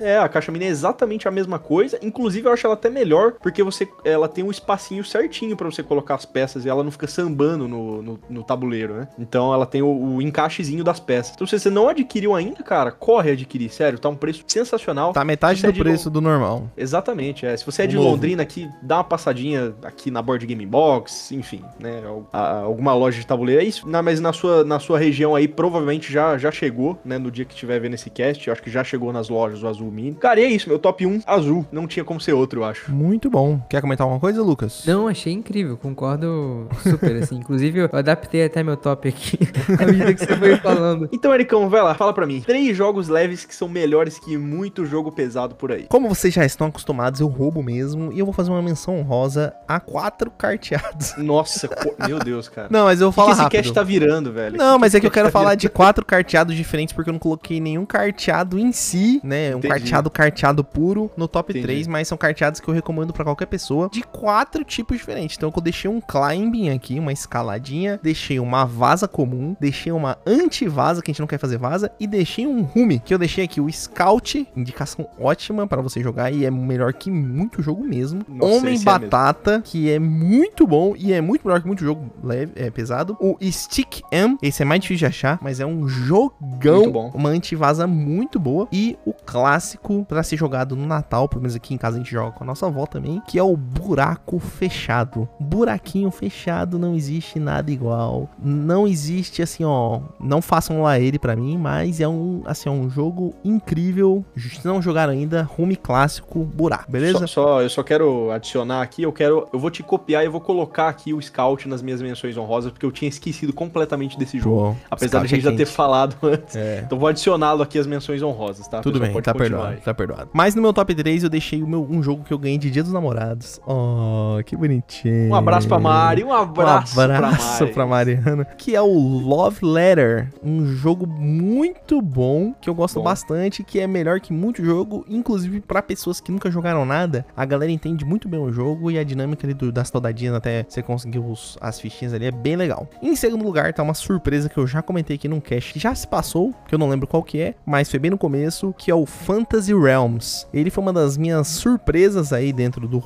é, a caixa mini é exatamente a mesma coisa. Inclusive, eu acho ela até melhor, porque você ela tem um espacinho certinho pra você colocar as peças e ela não fica sambando no, no, no tabuleiro, né? Então ela tem o, o encaixezinho das peças. Então, se você não adquiriu ainda, cara, corre adquirir, sério, tá um preço sensacional. Tá metade Você é do preço do normal. Exatamente, é. Se você é de novo. Londrina aqui, dá uma passadinha aqui na Board Game Box, enfim, né? alguma loja de tabuleiro. É isso, na- mas na sua, na sua região aí, provavelmente já, já chegou, né? No dia que estiver vendo esse cast, eu acho que já chegou nas lojas o Azul Mini. Cara, e é isso, meu top 1 azul. Não tinha como ser outro, eu acho. Muito bom. Quer comentar alguma coisa, Lucas? Não, achei incrível, concordo super, assim. (laughs) Inclusive, eu adaptei até meu top aqui (laughs) à (laughs) medida que você foi falando. Então, Ericão, vai lá, fala pra mim. Três jogos leves que são melhores que muito jogo pesado por aí. Como vocês já estão acostumados, eu roubo mesmo. E eu vou fazer uma menção honrosa a quatro carteados. Nossa, meu Deus, cara. Não, mas eu vou O que, que falar esse rápido. cast tá virando, velho? Não, mas que é que eu quero tá falar virando? de quatro carteados diferentes, porque eu não coloquei nenhum carteado em si, né? Um Entendi. carteado carteado puro no top Entendi. 3, mas são carteados que eu recomendo pra qualquer pessoa de quatro tipos diferentes. Então eu deixei um climbing aqui, uma escaladinha, deixei uma vaza comum, deixei uma anti-vaza, que a gente não quer fazer vaza, e deixei um rume, que eu deixei aqui o Scout, indicação ótima pra você jogar e é melhor que muito jogo mesmo. Nossa, Homem é. Batata, que é muito bom e é muito melhor que muito jogo leve, é pesado. O Stick M, esse é mais difícil de achar, mas é um jogão, uma antivasa muito boa. E o clássico pra ser jogado no Natal, pelo menos aqui em casa a gente joga com a nossa avó também, que é o buraco fechado. Buraquinho fechado, não existe nada igual. Não existe assim, ó, não façam lá ele pra mim, mas é um, assim, é um jogo incrível. Se não jogaram ainda, rume clássico, buraco, beleza? Só, só- eu só quero adicionar aqui, eu quero, eu vou te copiar e vou colocar aqui o Scout nas minhas menções honrosas, porque eu tinha esquecido completamente desse jogo. Boa. Apesar de a Scout é gente já ter falado antes. É. Então vou adicioná-lo aqui às menções honrosas, tá? Tudo Pessoal, bem, tá perdoado, aí. tá perdoado. Mas no meu top 3 eu deixei o meu, um jogo que eu ganhei de Dia dos Namorados. Oh, que bonitinho. Um abraço pra Mari, um abraço, um abraço pra pra Mariana. Que é o Love Letter. Um jogo muito bom, que eu gosto Bom. bastante, que é melhor que muito jogo, inclusive pra pessoas que nunca jogaram nada. A galera entende muito bem o jogo e a dinâmica ali do- das soldadinhas até você conseguir os- as fichinhas ali é bem legal. Em segundo lugar, tá uma surpresa que eu já comentei aqui num cast que já se passou, que eu não lembro qual que é, mas foi bem no começo, que é o Fantasy Realms. Ele foi uma das minhas surpresas aí dentro do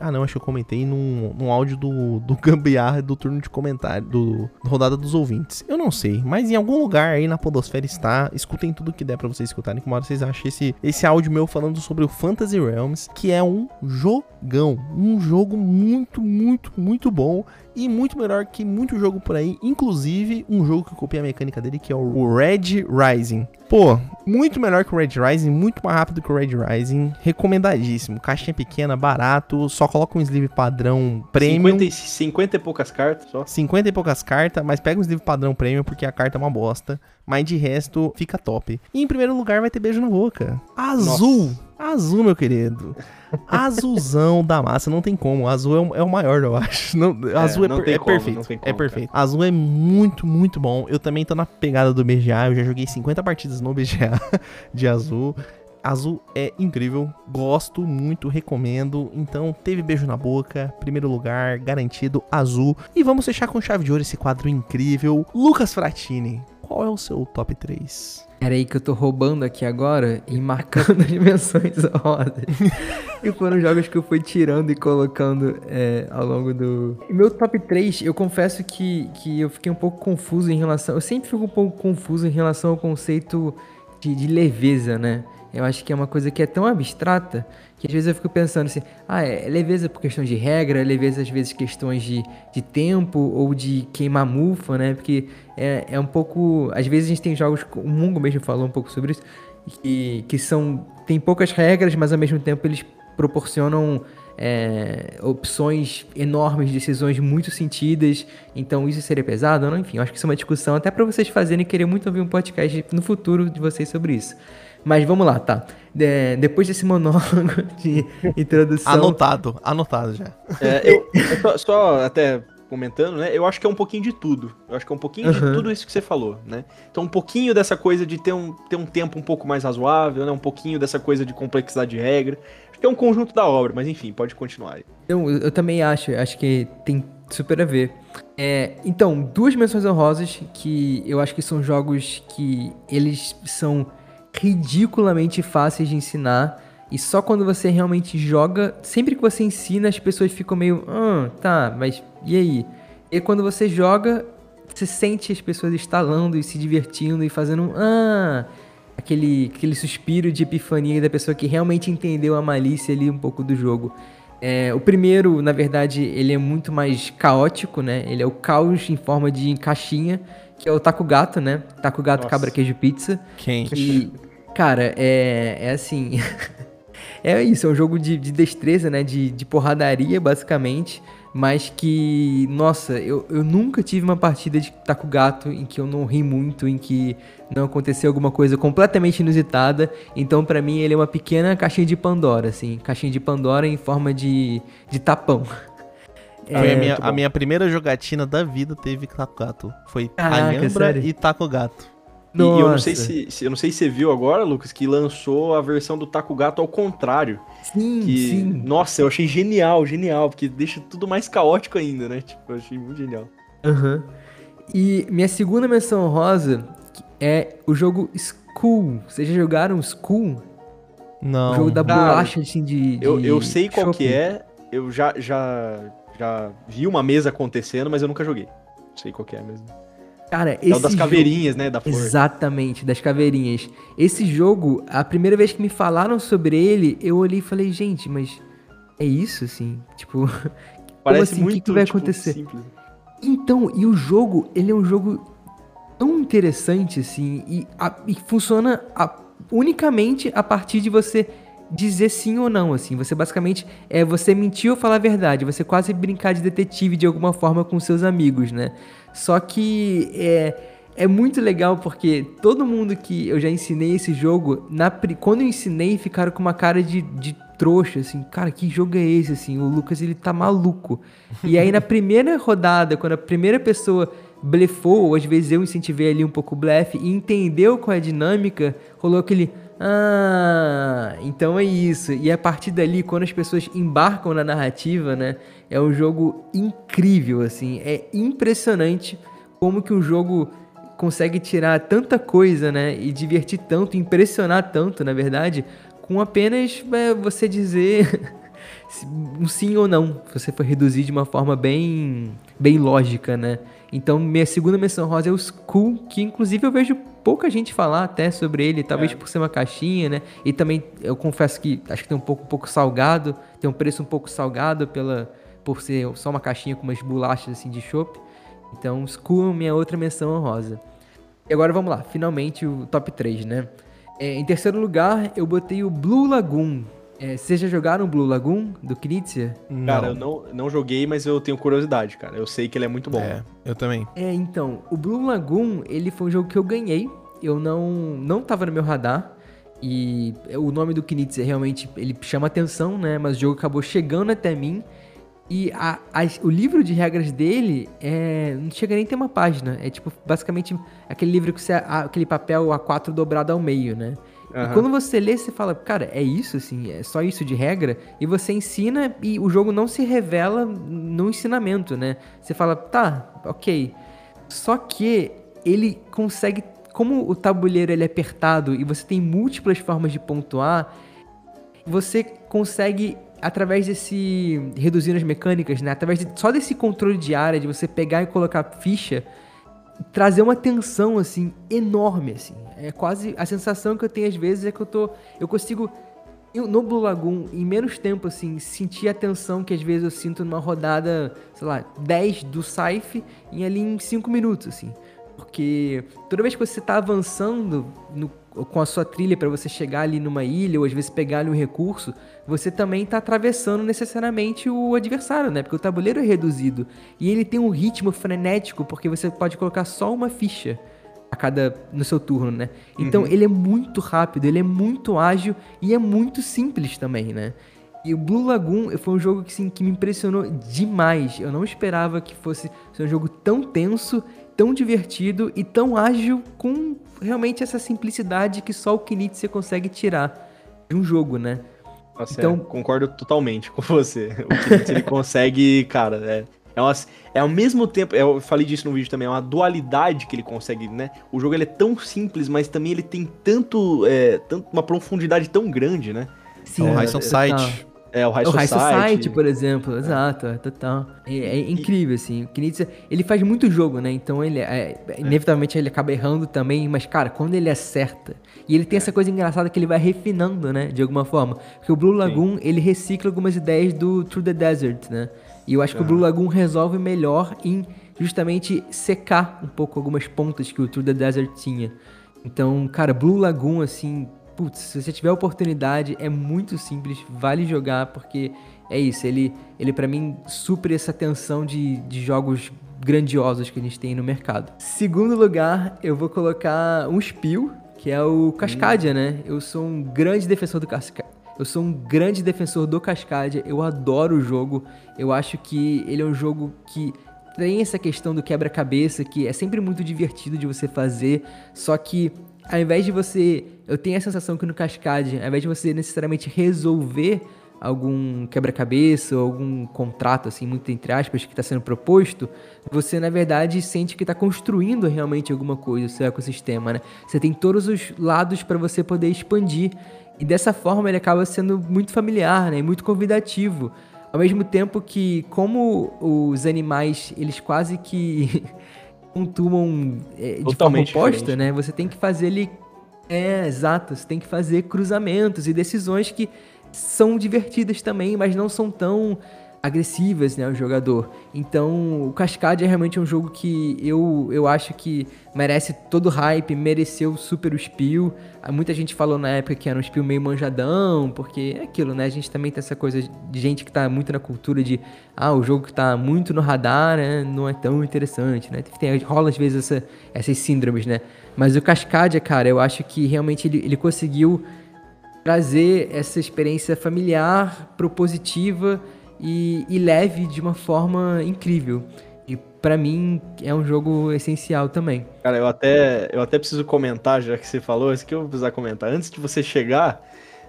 Ah, não, acho que eu comentei num, num áudio do, do (laughs) Gambiarra do turno de comentário, do, do rodada dos ouvintes. Eu não sei, mas em algum lugar aí na Podosfera está. Escutem tudo que der pra vocês escutarem, que uma hora vocês acham esse, esse áudio meu falando sobre o Fantasy Realms, que é um jogão. Um jogo muito, muito, muito bom e muito melhor que muito jogo por aí, inclusive um jogo que eu copiei a mecânica dele, que é o Red Rising. Pô, muito melhor que o Red Rising, muito mais rápido que o Red Rising, recomendadíssimo. Caixinha pequena, barato, só coloca um sleeve padrão premium. 50, e- 50 e poucas cartas só. 50 e poucas cartas, mas pega um sleeve padrão premium porque a carta é uma bosta. Mas de resto, fica top. E em primeiro lugar vai ter beijo na boca. Azul! Azul, meu querido. Azulzão da massa, não tem como. Azul é o, é o maior, eu acho. (laughs) Não, azul é, não per- é como, perfeito. é como, perfeito. Azul é muito, muito bom. Eu também tô na pegada do BGA. Eu já joguei 50 partidas no BGA (laughs) de azul. Azul é incrível, gosto muito, recomendo. Então, teve beijo na boca, primeiro lugar, garantido, azul. E vamos fechar com chave de ouro esse quadro incrível. Lucas Fratini, qual é o seu top 3? Era aí que eu tô roubando aqui agora e marcando (laughs) as menções honrosas. (laughs) e foram jogos que eu fui tirando e colocando é, ao longo do. Meu top 3, eu confesso que, que eu fiquei um pouco confuso em relação. Eu sempre fico um pouco confuso em relação ao conceito de, de leveza, né? Eu acho que é uma coisa que é tão abstrata que às vezes eu fico pensando assim, ah, é leveza por questão de regra, é leveza às vezes questões de, de tempo ou de queimar mufa, né? Porque é, é um pouco. Às vezes a gente tem jogos, o Mungo mesmo falou um pouco sobre isso, que, que são. tem poucas regras, mas ao mesmo tempo eles proporcionam é, opções enormes, decisões muito sentidas. Então isso seria pesado? Não? Enfim, acho que isso é uma discussão até para vocês fazerem querer muito ouvir um podcast no futuro de vocês sobre isso. Mas vamos lá, tá? De, depois desse monólogo (laughs) de introdução. Anotado, anotado já. É, eu, eu só, só até comentando, né? Eu acho que é um pouinho de tudo. Eu acho que é um pouquinho de Uhum. tudo isso que você falou, né? Então, um pouquinho dessa coisa de ter um, ter um tempo um pouco mais razoável, né? Um pouquinho dessa coisa de complexidade de regra. Acho que é um conjunto da obra, mas enfim, pode continuar aí. Então, eu, eu também acho, acho que tem super a ver. É, então, duas menções honrosas que eu acho que são jogos que eles são ridiculamente fáceis de ensinar. E só quando você realmente joga, sempre que você ensina, as pessoas ficam meio, ah, tá, mas e aí? E quando você joga, você sente as pessoas estalando e se divertindo e fazendo um, ah, aquele, aquele suspiro de epifania da pessoa que realmente entendeu a malícia ali um pouco do jogo. É, o primeiro, na verdade, ele é muito mais caótico, né? Ele é o caos em forma de caixinha, que é o Taco Gato, né? Taco Gato Nossa. Cabra Queijo Pizza. Quente. Que, cara, é, é assim. (laughs) é isso, é um jogo de, de destreza, né? De, de porradaria, basicamente. Mas que, nossa, eu, eu nunca tive uma partida de Taco Gato em que eu não ri muito, em que não aconteceu alguma coisa completamente inusitada. Então, pra mim, ele é uma pequena caixinha de Pandora, assim. Caixinha de Pandora em forma de, de tapão. (laughs) Foi a, minha, muito a minha primeira jogatina da vida teve Taco Gato. Foi Caraca, Alhambra sério? e Taco Gato. E, e eu não sei se, se- eu não sei se você viu agora, Lucas, que lançou a versão do Taco Gato ao contrário. Sim, Que, sim. nossa, eu achei genial, genial, porque deixa tudo mais caótico ainda, né? Tipo, eu achei muito genial. Aham. E minha segunda menção honrosa é o jogo School. Vocês já jogaram School? Não. o jogo da Cara, bolacha, assim, de, de Eu, eu sei qual que shopping. é, eu já, já, já vi uma mesa acontecendo, mas eu nunca joguei. Sei qual que é mesmo. Cara, É esse o das jogo- caveirinhas, né? Da flor. Exatamente, das caveirinhas. Esse jogo, a primeira vez que me falaram sobre ele, eu olhei e falei, gente, mas é isso, assim? Tipo, (laughs) Parece assim? O que muito que vai tipo, acontecer? simples. Então, e o jogo, ele é um jogo tão interessante, assim, e, a- e funciona a- unicamente a partir de você dizer sim ou não, assim. Você basicamente é você mentir ou falar a verdade. Você quase brincar de detetive de alguma forma com seus amigos, né? Só que é, é muito legal porque todo mundo que eu já ensinei esse jogo, na, quando eu ensinei, ficaram com uma cara de, de trouxa, assim, cara, que jogo é esse, assim? O Lucas, ele tá maluco. E aí, na primeira rodada, quando a primeira pessoa blefou, ou às vezes eu incentivei ali um pouco o blefe, e entendeu qual é a dinâmica, rolou aquele... Ah, então é isso. E a partir dali, quando as pessoas embarcam na narrativa, né? É um jogo incrível, assim. É impressionante como que um jogo consegue tirar tanta coisa, né? E divertir tanto, impressionar tanto, na verdade, com apenas é, você dizer (laughs) um sim ou não. Você foi reduzir de uma forma bem, bem lógica, né? Então, minha segunda menção rosa é o Skull, que inclusive eu vejo pouca gente falar até sobre ele, talvez É. por ser uma caixinha, né? E também eu confesso que acho que tem um pouco, um pouco salgado, tem um preço um pouco salgado pela por ser só uma caixinha com umas bolachas assim de chopp. Então, Skull é minha outra menção honrosa. E agora vamos lá, finalmente o top 3, né? É, em terceiro lugar, eu botei o Blue Lagoon. É, vocês já jogaram o Blue Lagoon do Knizia? Cara, eu não, não joguei, mas eu tenho curiosidade, cara. Eu sei que ele é muito bom. É, eu também. É, então, o Blue Lagoon, ele foi um jogo que eu ganhei. Eu não não tava no meu radar. E o nome do Knizia realmente ele chama atenção, né? Mas o jogo acabou chegando até mim. E a- a- o livro de regras dele é, não chega nem a ter uma página. É tipo, basicamente, aquele livro que você. aquele papel A4 dobrado ao meio, né? E Aham. quando você lê, você fala, cara, é isso, assim, é só isso de regra, e você ensina e o jogo não se revela no ensinamento, né? Você fala, tá, ok. Só que ele consegue, como o tabuleiro ele é apertado e você tem múltiplas formas de pontuar, você consegue através desse reduzindo as mecânicas, né? Através de- só desse controle de área de você pegar e colocar ficha, trazer uma tensão assim enorme assim. É quase a sensação que eu tenho às vezes é que eu tô eu consigo eu, no Blue Lagoon, em menos tempo, assim, sentir a tensão que às vezes eu sinto numa rodada, sei lá, 10 do Saif, em ali em 5 minutos, assim. Porque toda vez que você tá avançando no, com a sua trilha para você chegar ali numa ilha ou às vezes pegar ali um recurso, você também tá atravessando necessariamente o adversário, né? Porque o tabuleiro é reduzido e ele tem um ritmo frenético porque você pode colocar só uma ficha a cada no seu turno, né? Então Uhum. ele é muito rápido, ele é muito ágil e é muito simples também, né? E o Blue Lagoon foi um jogo que, sim, que me impressionou demais. Eu não esperava que fosse ser um jogo tão tenso, tão divertido e tão ágil com realmente essa simplicidade que só o Knizia consegue tirar de um jogo, né? Nossa, Então- é, concordo totalmente com você. O que ele (laughs) consegue, cara, é, é, uma, é ao mesmo tempo, é, eu falei disso no vídeo também, é uma dualidade que ele consegue, né? O jogo ele é tão simples, mas também ele tem tanto, é, tanto uma profundidade tão grande, né? Sim, É o High total. É o High o High Society. Society, por exemplo, exato, é total. É, é incrível, assim. O Knizia, ele faz muito jogo, né? Então ele, é, inevitavelmente, ele acaba errando também, mas, cara, quando ele acerta, e ele tem essa coisa engraçada que ele vai refinando, né? De alguma forma. Porque o Blue Lagoon, ele recicla algumas ideias do Through the Desert, né? E eu acho que o Blue Lagoon resolve melhor em justamente secar um pouco algumas pontas que o Through the Desert tinha. Então, cara, Blue Lagoon, assim, putz, se você tiver oportunidade, é muito simples, vale jogar, porque é isso, ele, ele para mim supre essa tensão de, de jogos grandiosos que a gente tem no mercado. Segundo lugar, eu vou colocar um Spiel, que é o Cascadia, né? Eu sou um grande defensor do Cascadia. Eu sou um grande defensor do Cascadia, eu adoro o jogo. Eu acho que ele é um jogo que tem essa questão do quebra-cabeça, que é sempre muito divertido de você fazer, só que ao invés de você. Eu tenho a sensação que no Cascade, ao invés de você necessariamente resolver algum quebra-cabeça ou algum contrato, assim, muito entre aspas, que está sendo proposto, você na verdade sente que está construindo realmente alguma coisa, o seu ecossistema, né? Você tem todos os lados para você poder expandir. E dessa forma ele acaba sendo muito familiar, né? E muito convidativo. Ao mesmo tempo que, como os animais, eles quase que (laughs) pontuam é, de Totalmente forma oposta, diferente. né? Você tem que fazer ali. É, exato. Você tem que fazer cruzamentos e decisões que são divertidas também, mas não são tão agressivas, né, o jogador. Então, o Cascade é realmente um jogo que eu, eu acho que merece todo o hype, mereceu super o Spiel. Ah, Muita gente falou na época que era um Spiel meio manjadão, porque é aquilo, né? A gente também tem essa coisa de gente que tá muito na cultura de ah, o jogo que tá muito no radar, né, não é tão interessante, né? Tem, rola às vezes essa, essas síndromes, né? Mas o Cascadia, cara, eu acho que realmente ele, ele conseguiu trazer essa experiência familiar, propositiva e, e leve de uma forma incrível. E pra mim é um jogo essencial também. Cara, eu até, eu até preciso comentar, já que você falou, isso que eu vou precisar comentar. Antes de você chegar,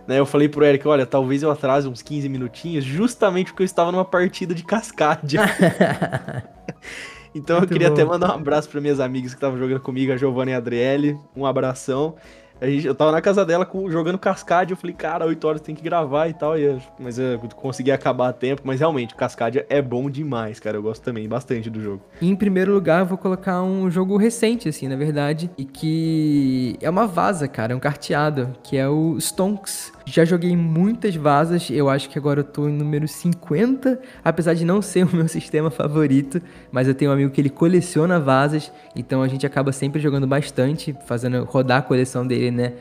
né, eu falei pro Eric, olha, talvez eu atrase uns 15 minutinhos, justamente porque eu estava numa partida de cascade. (laughs) então Muito eu queria bom. até mandar um abraço para minhas amigas que estavam jogando comigo, a Giovanna e a Adriele. Um abração. Eu tava na casa dela jogando cascade, eu falei, cara, 8 horas tem que gravar e tal, e eu- mas eu consegui acabar a tempo, mas realmente, cascade é bom demais, cara, eu gosto também bastante do jogo. Em primeiro lugar, eu vou colocar um jogo recente, assim, na verdade, e que é uma vaza, cara, é um carteado, que é o Stonks. Já joguei muitas vazas, eu acho que agora eu tô em número 50, apesar de não ser (laughs) o meu sistema favorito, mas eu tenho um amigo que ele coleciona vazas, então a gente acaba sempre jogando bastante, fazendo rodar a coleção dele, né?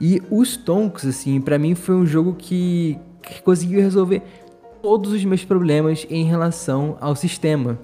E o Stonks, assim, pra mim foi um jogo que, que conseguiu resolver todos os meus problemas em relação ao sistema.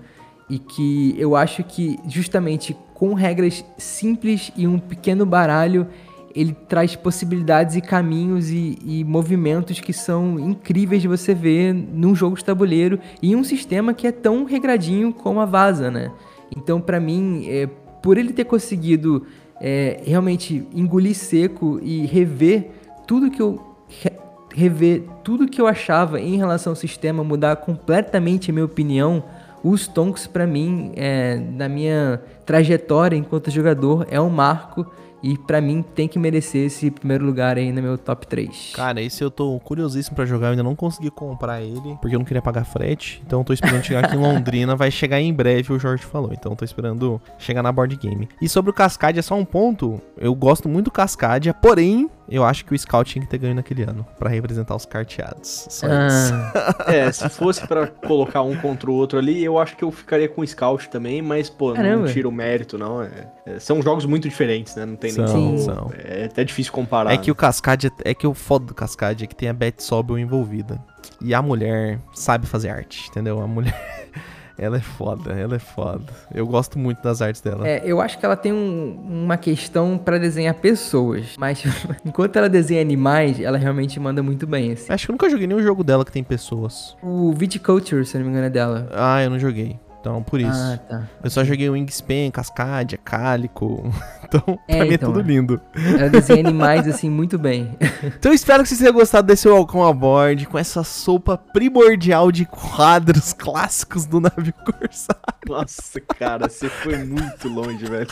E que eu acho que, justamente com regras simples e um pequeno baralho, ele traz possibilidades e caminhos e, e movimentos que são incríveis de você ver num jogo de tabuleiro e um sistema que é tão regradinho como a Vaza, né? Então, pra mim, é, por ele ter conseguido é, realmente engolir seco e rever tudo que eu re- rever tudo que eu achava em relação ao sistema, mudar completamente a minha opinião, o Stonks pra mim, é, na minha trajetória enquanto jogador, é um marco e pra mim tem que merecer esse primeiro lugar aí no meu top 3. Cara, esse eu tô curiosíssimo pra jogar, eu ainda não consegui comprar ele, porque eu não queria pagar frete. Então eu tô esperando chegar aqui em (laughs) Londrina, vai chegar em breve, o Jorge falou. Então eu tô esperando chegar na board game. E sobre o Cascadia, só um ponto, eu gosto muito do Cascadia, porém, Eu acho que o Scout tinha que ter ganho naquele ano, pra representar os carteados. Só isso. Ah, É, (laughs) se fosse pra colocar um contra o outro ali, eu acho que eu ficaria com o Scout também, mas, pô, não Caramba. tira o mérito, não. é, são jogos muito diferentes, né? Não tem nem. São, Sim. são. É até difícil comparar. É que o Cascade, é que o foda do Cascade é que tem a Beth Sobel envolvida. E a mulher sabe fazer arte, entendeu? A mulher, (laughs) ela é foda, ela é foda. Eu gosto muito das artes dela. é, eu acho que ela tem um- uma questão pra desenhar pessoas, mas (laughs) enquanto ela desenha animais, ela realmente manda muito bem, assim. Acho que eu nunca joguei nenhum jogo dela que tem pessoas. O Viticulture, se eu não me engano, é dela. Ah, eu não joguei. Então, por isso. Ah, tá. Eu só joguei o Wingspan, Cascadia, Cálico. (laughs) Então, É, pra mim é então, tudo é. lindo. Ela desenha animais, assim, muito bem. (laughs) Então eu espero que vocês tenham gostado desse Welcome Aboard com essa sopa primordial de quadros (laughs) clássicos do navio corsário. Nossa, cara, você foi muito longe, velho.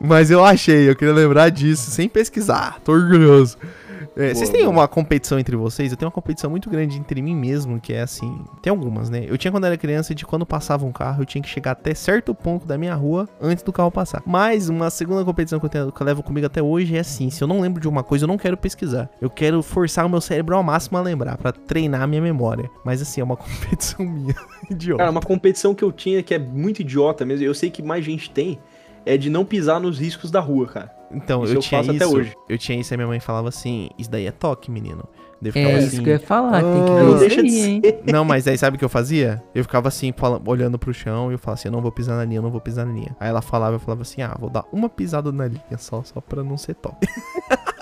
Mas eu achei, eu queria lembrar disso sem pesquisar. Tô orgulhoso. É, Boa, vocês têm boa. uma competição entre vocês? Eu tenho uma competição muito grande entre mim mesmo, que é assim. Tem algumas, né? Eu tinha quando era criança de quando passava um carro, eu tinha que chegar até certo ponto da minha rua antes do carro passar. Mas uma segunda competição que eu, tenho- que eu levo comigo até hoje é assim: se eu não lembro de uma coisa, eu não quero pesquisar. Eu quero forçar o meu cérebro ao máximo a lembrar, pra treinar a minha memória. Mas assim, é uma (laughs) competição minha. (laughs) Idiota. Cara, uma competição que eu tinha que é muito idiota mesmo, eu sei que mais gente tem, é de não pisar nos riscos da rua, cara. Então, Isso eu, eu tinha faço isso. até hoje. Eu tinha isso e a minha mãe falava assim: Isso daí é toque, menino. Eu ficava É assim, isso que eu ia falar, tem que "Ah, ver Não isso deixa de aí, hein? Não, mas aí sabe o que eu fazia? Eu ficava assim, fala- olhando pro chão e eu falava assim: Eu não vou pisar na linha, eu não vou pisar na linha. Aí ela falava, eu falava assim: Ah, vou dar uma pisada na linha só, só pra não ser toque. (laughs)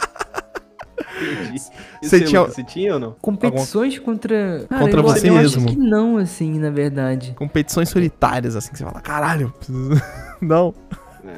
Entendi. Você tinha- você tinha ou não? Competições contra. Cara, Contra eu- você eu mesmo. Acho que não, assim, na verdade. Competições solitárias, assim, que você fala: Caralho, preciso- (laughs) não.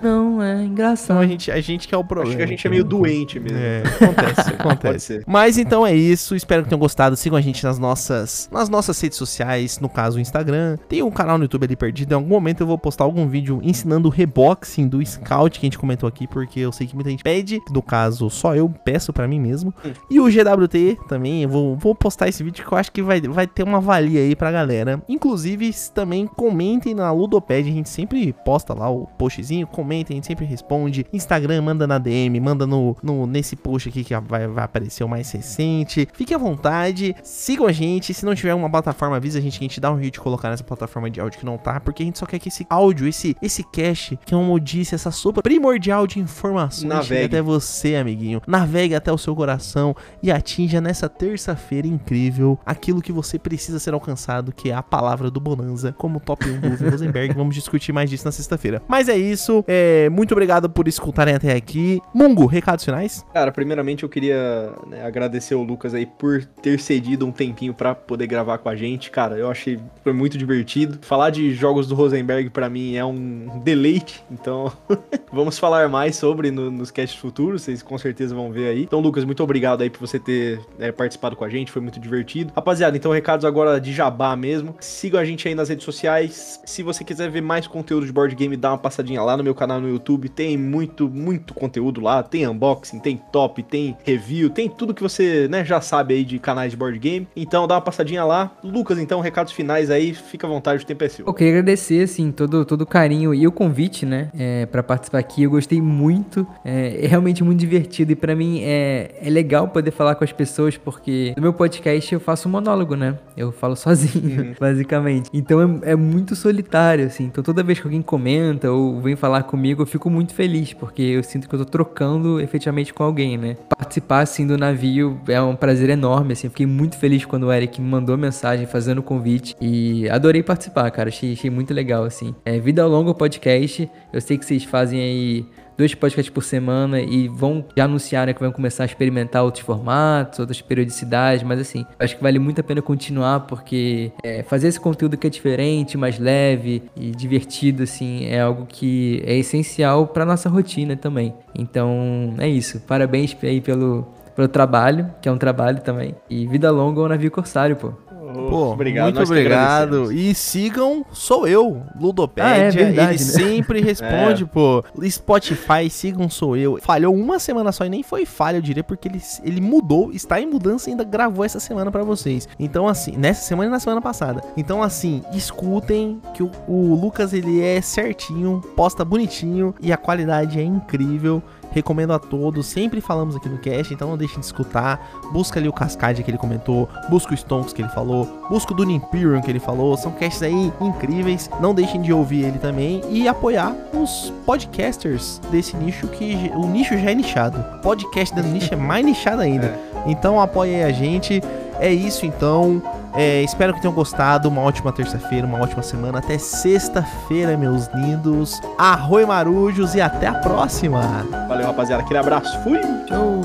Não, é Então engraçado. a gente, a gente que é o problema. Acho que a gente é meio doente mesmo. É, (laughs) acontece, Pode acontece. ser. Mas então é isso, espero que tenham gostado. Sigam a gente nas nossas, nas nossas redes sociais, no caso o Instagram. Tem um canal no YouTube ali perdido. Em algum momento eu vou postar algum vídeo ensinando o reboxing do Scout que a gente comentou aqui, porque eu sei que muita gente pede. No caso, só eu peço pra mim mesmo. E o GWT também, eu vou, vou postar esse vídeo que eu acho que vai, vai ter uma valia aí pra galera. Inclusive, também comentem na Ludopad, a gente sempre posta lá o postzinho, comentem, a gente sempre responde. Instagram, manda na DM, manda no, no nesse post aqui que vai, vai aparecer o mais recente. Fique à vontade, sigam a gente. Se não tiver uma plataforma, avisa a gente que a gente dá um jeito de colocar nessa plataforma de áudio que não tá, porque a gente só quer que esse áudio, esse, esse cache, que é uma modice, essa sopa primordial de informações Navegue. até você, amiguinho. Navegue até o seu coração e atinja nessa terça-feira incrível aquilo que você precisa ser alcançado, que é a palavra do Bonanza, como top 1 do Rosenberg. (laughs) Vamos discutir mais disso na sexta-feira. Mas é isso. É, muito obrigado por escutarem até aqui. Mungo, recados finais? Cara, primeiramente eu queria né, agradecer o Lucas aí por ter cedido um tempinho pra poder gravar com a gente. Cara, eu achei foi muito divertido. Falar de jogos do Rosenberg pra mim é um deleite, então (laughs) vamos falar mais sobre no- nos casts futuros, vocês com certeza vão ver aí. Então, Lucas, muito obrigado aí por você ter né, participado com a gente, foi muito divertido. Rapaziada, então recados agora de jabá mesmo. Sigam a gente aí nas redes sociais. Se você quiser ver mais conteúdo de board game, dá uma passadinha lá no meu canal no YouTube. Tem muito, muito conteúdo lá. Tem unboxing, tem top, tem review, tem tudo que você né, já sabe aí de canais de board game. Então dá uma passadinha lá. Lucas, então, recados finais aí. Fica à vontade, o tempo é seu. Eu queria agradecer, assim, todo, todo o carinho e o convite, né, é, para participar aqui. Eu gostei muito, é, é realmente muito divertido e pra mim é, é legal poder falar com as pessoas porque no meu podcast eu faço um monólogo, né? Eu falo sozinho, (laughs) basicamente. Então é, é muito solitário, assim. Então toda vez que alguém comenta ou vem falar comigo, eu fico muito feliz porque eu sinto que eu tô trocando efetivamente com alguém, né? Participar, assim, do navio é um prazer enorme, assim. Eu fiquei muito feliz quando o Eric me mandou mensagem fazendo o convite e adorei participar, cara. Achei, achei muito legal, assim. É, Vida ao Longo Podcast, eu sei que vocês fazem aí dois podcasts por semana e vão já anunciar né, que vão começar a experimentar outros formatos, outras periodicidades, mas assim, acho que vale muito a pena continuar porque é, fazer esse conteúdo que é diferente, mais leve e divertido, assim, é algo que é essencial para nossa rotina também. Então, é isso. Parabéns aí pelo, pelo trabalho, que é um trabalho também. E vida longa ao navio corsário, pô. Pô, obrigado, muito obrigado. E sigam, sou eu, Ludopédia. Ah, é verdade, ele né? sempre (laughs) responde, pô. Spotify, sigam, sou eu. Falhou uma semana só e nem foi falha, eu diria, porque ele, ele mudou, está em mudança e ainda gravou essa semana pra vocês. Então, assim, nessa semana e na semana passada. Então, assim, escutem que o, o Lucas, ele é certinho, posta bonitinho e a qualidade é incrível. Recomendo a todos, sempre falamos aqui no cast, então não deixem de escutar. Busca ali o Cascade que ele comentou, busca o Stonks que ele falou, busca o Dune Imperium que ele falou. São casts aí incríveis. Não deixem de ouvir ele também e apoiar os podcasters desse nicho que o nicho já é nichado. Podcast dando nicho é mais nichado ainda. (laughs) Então apoie aí a gente. É isso então. É, espero que tenham gostado. Uma ótima terça-feira, uma ótima semana. Até sexta-feira, meus lindos. Arroi marujos e até a próxima. Valeu, rapaziada. Aquele abraço. Fui! Tchau.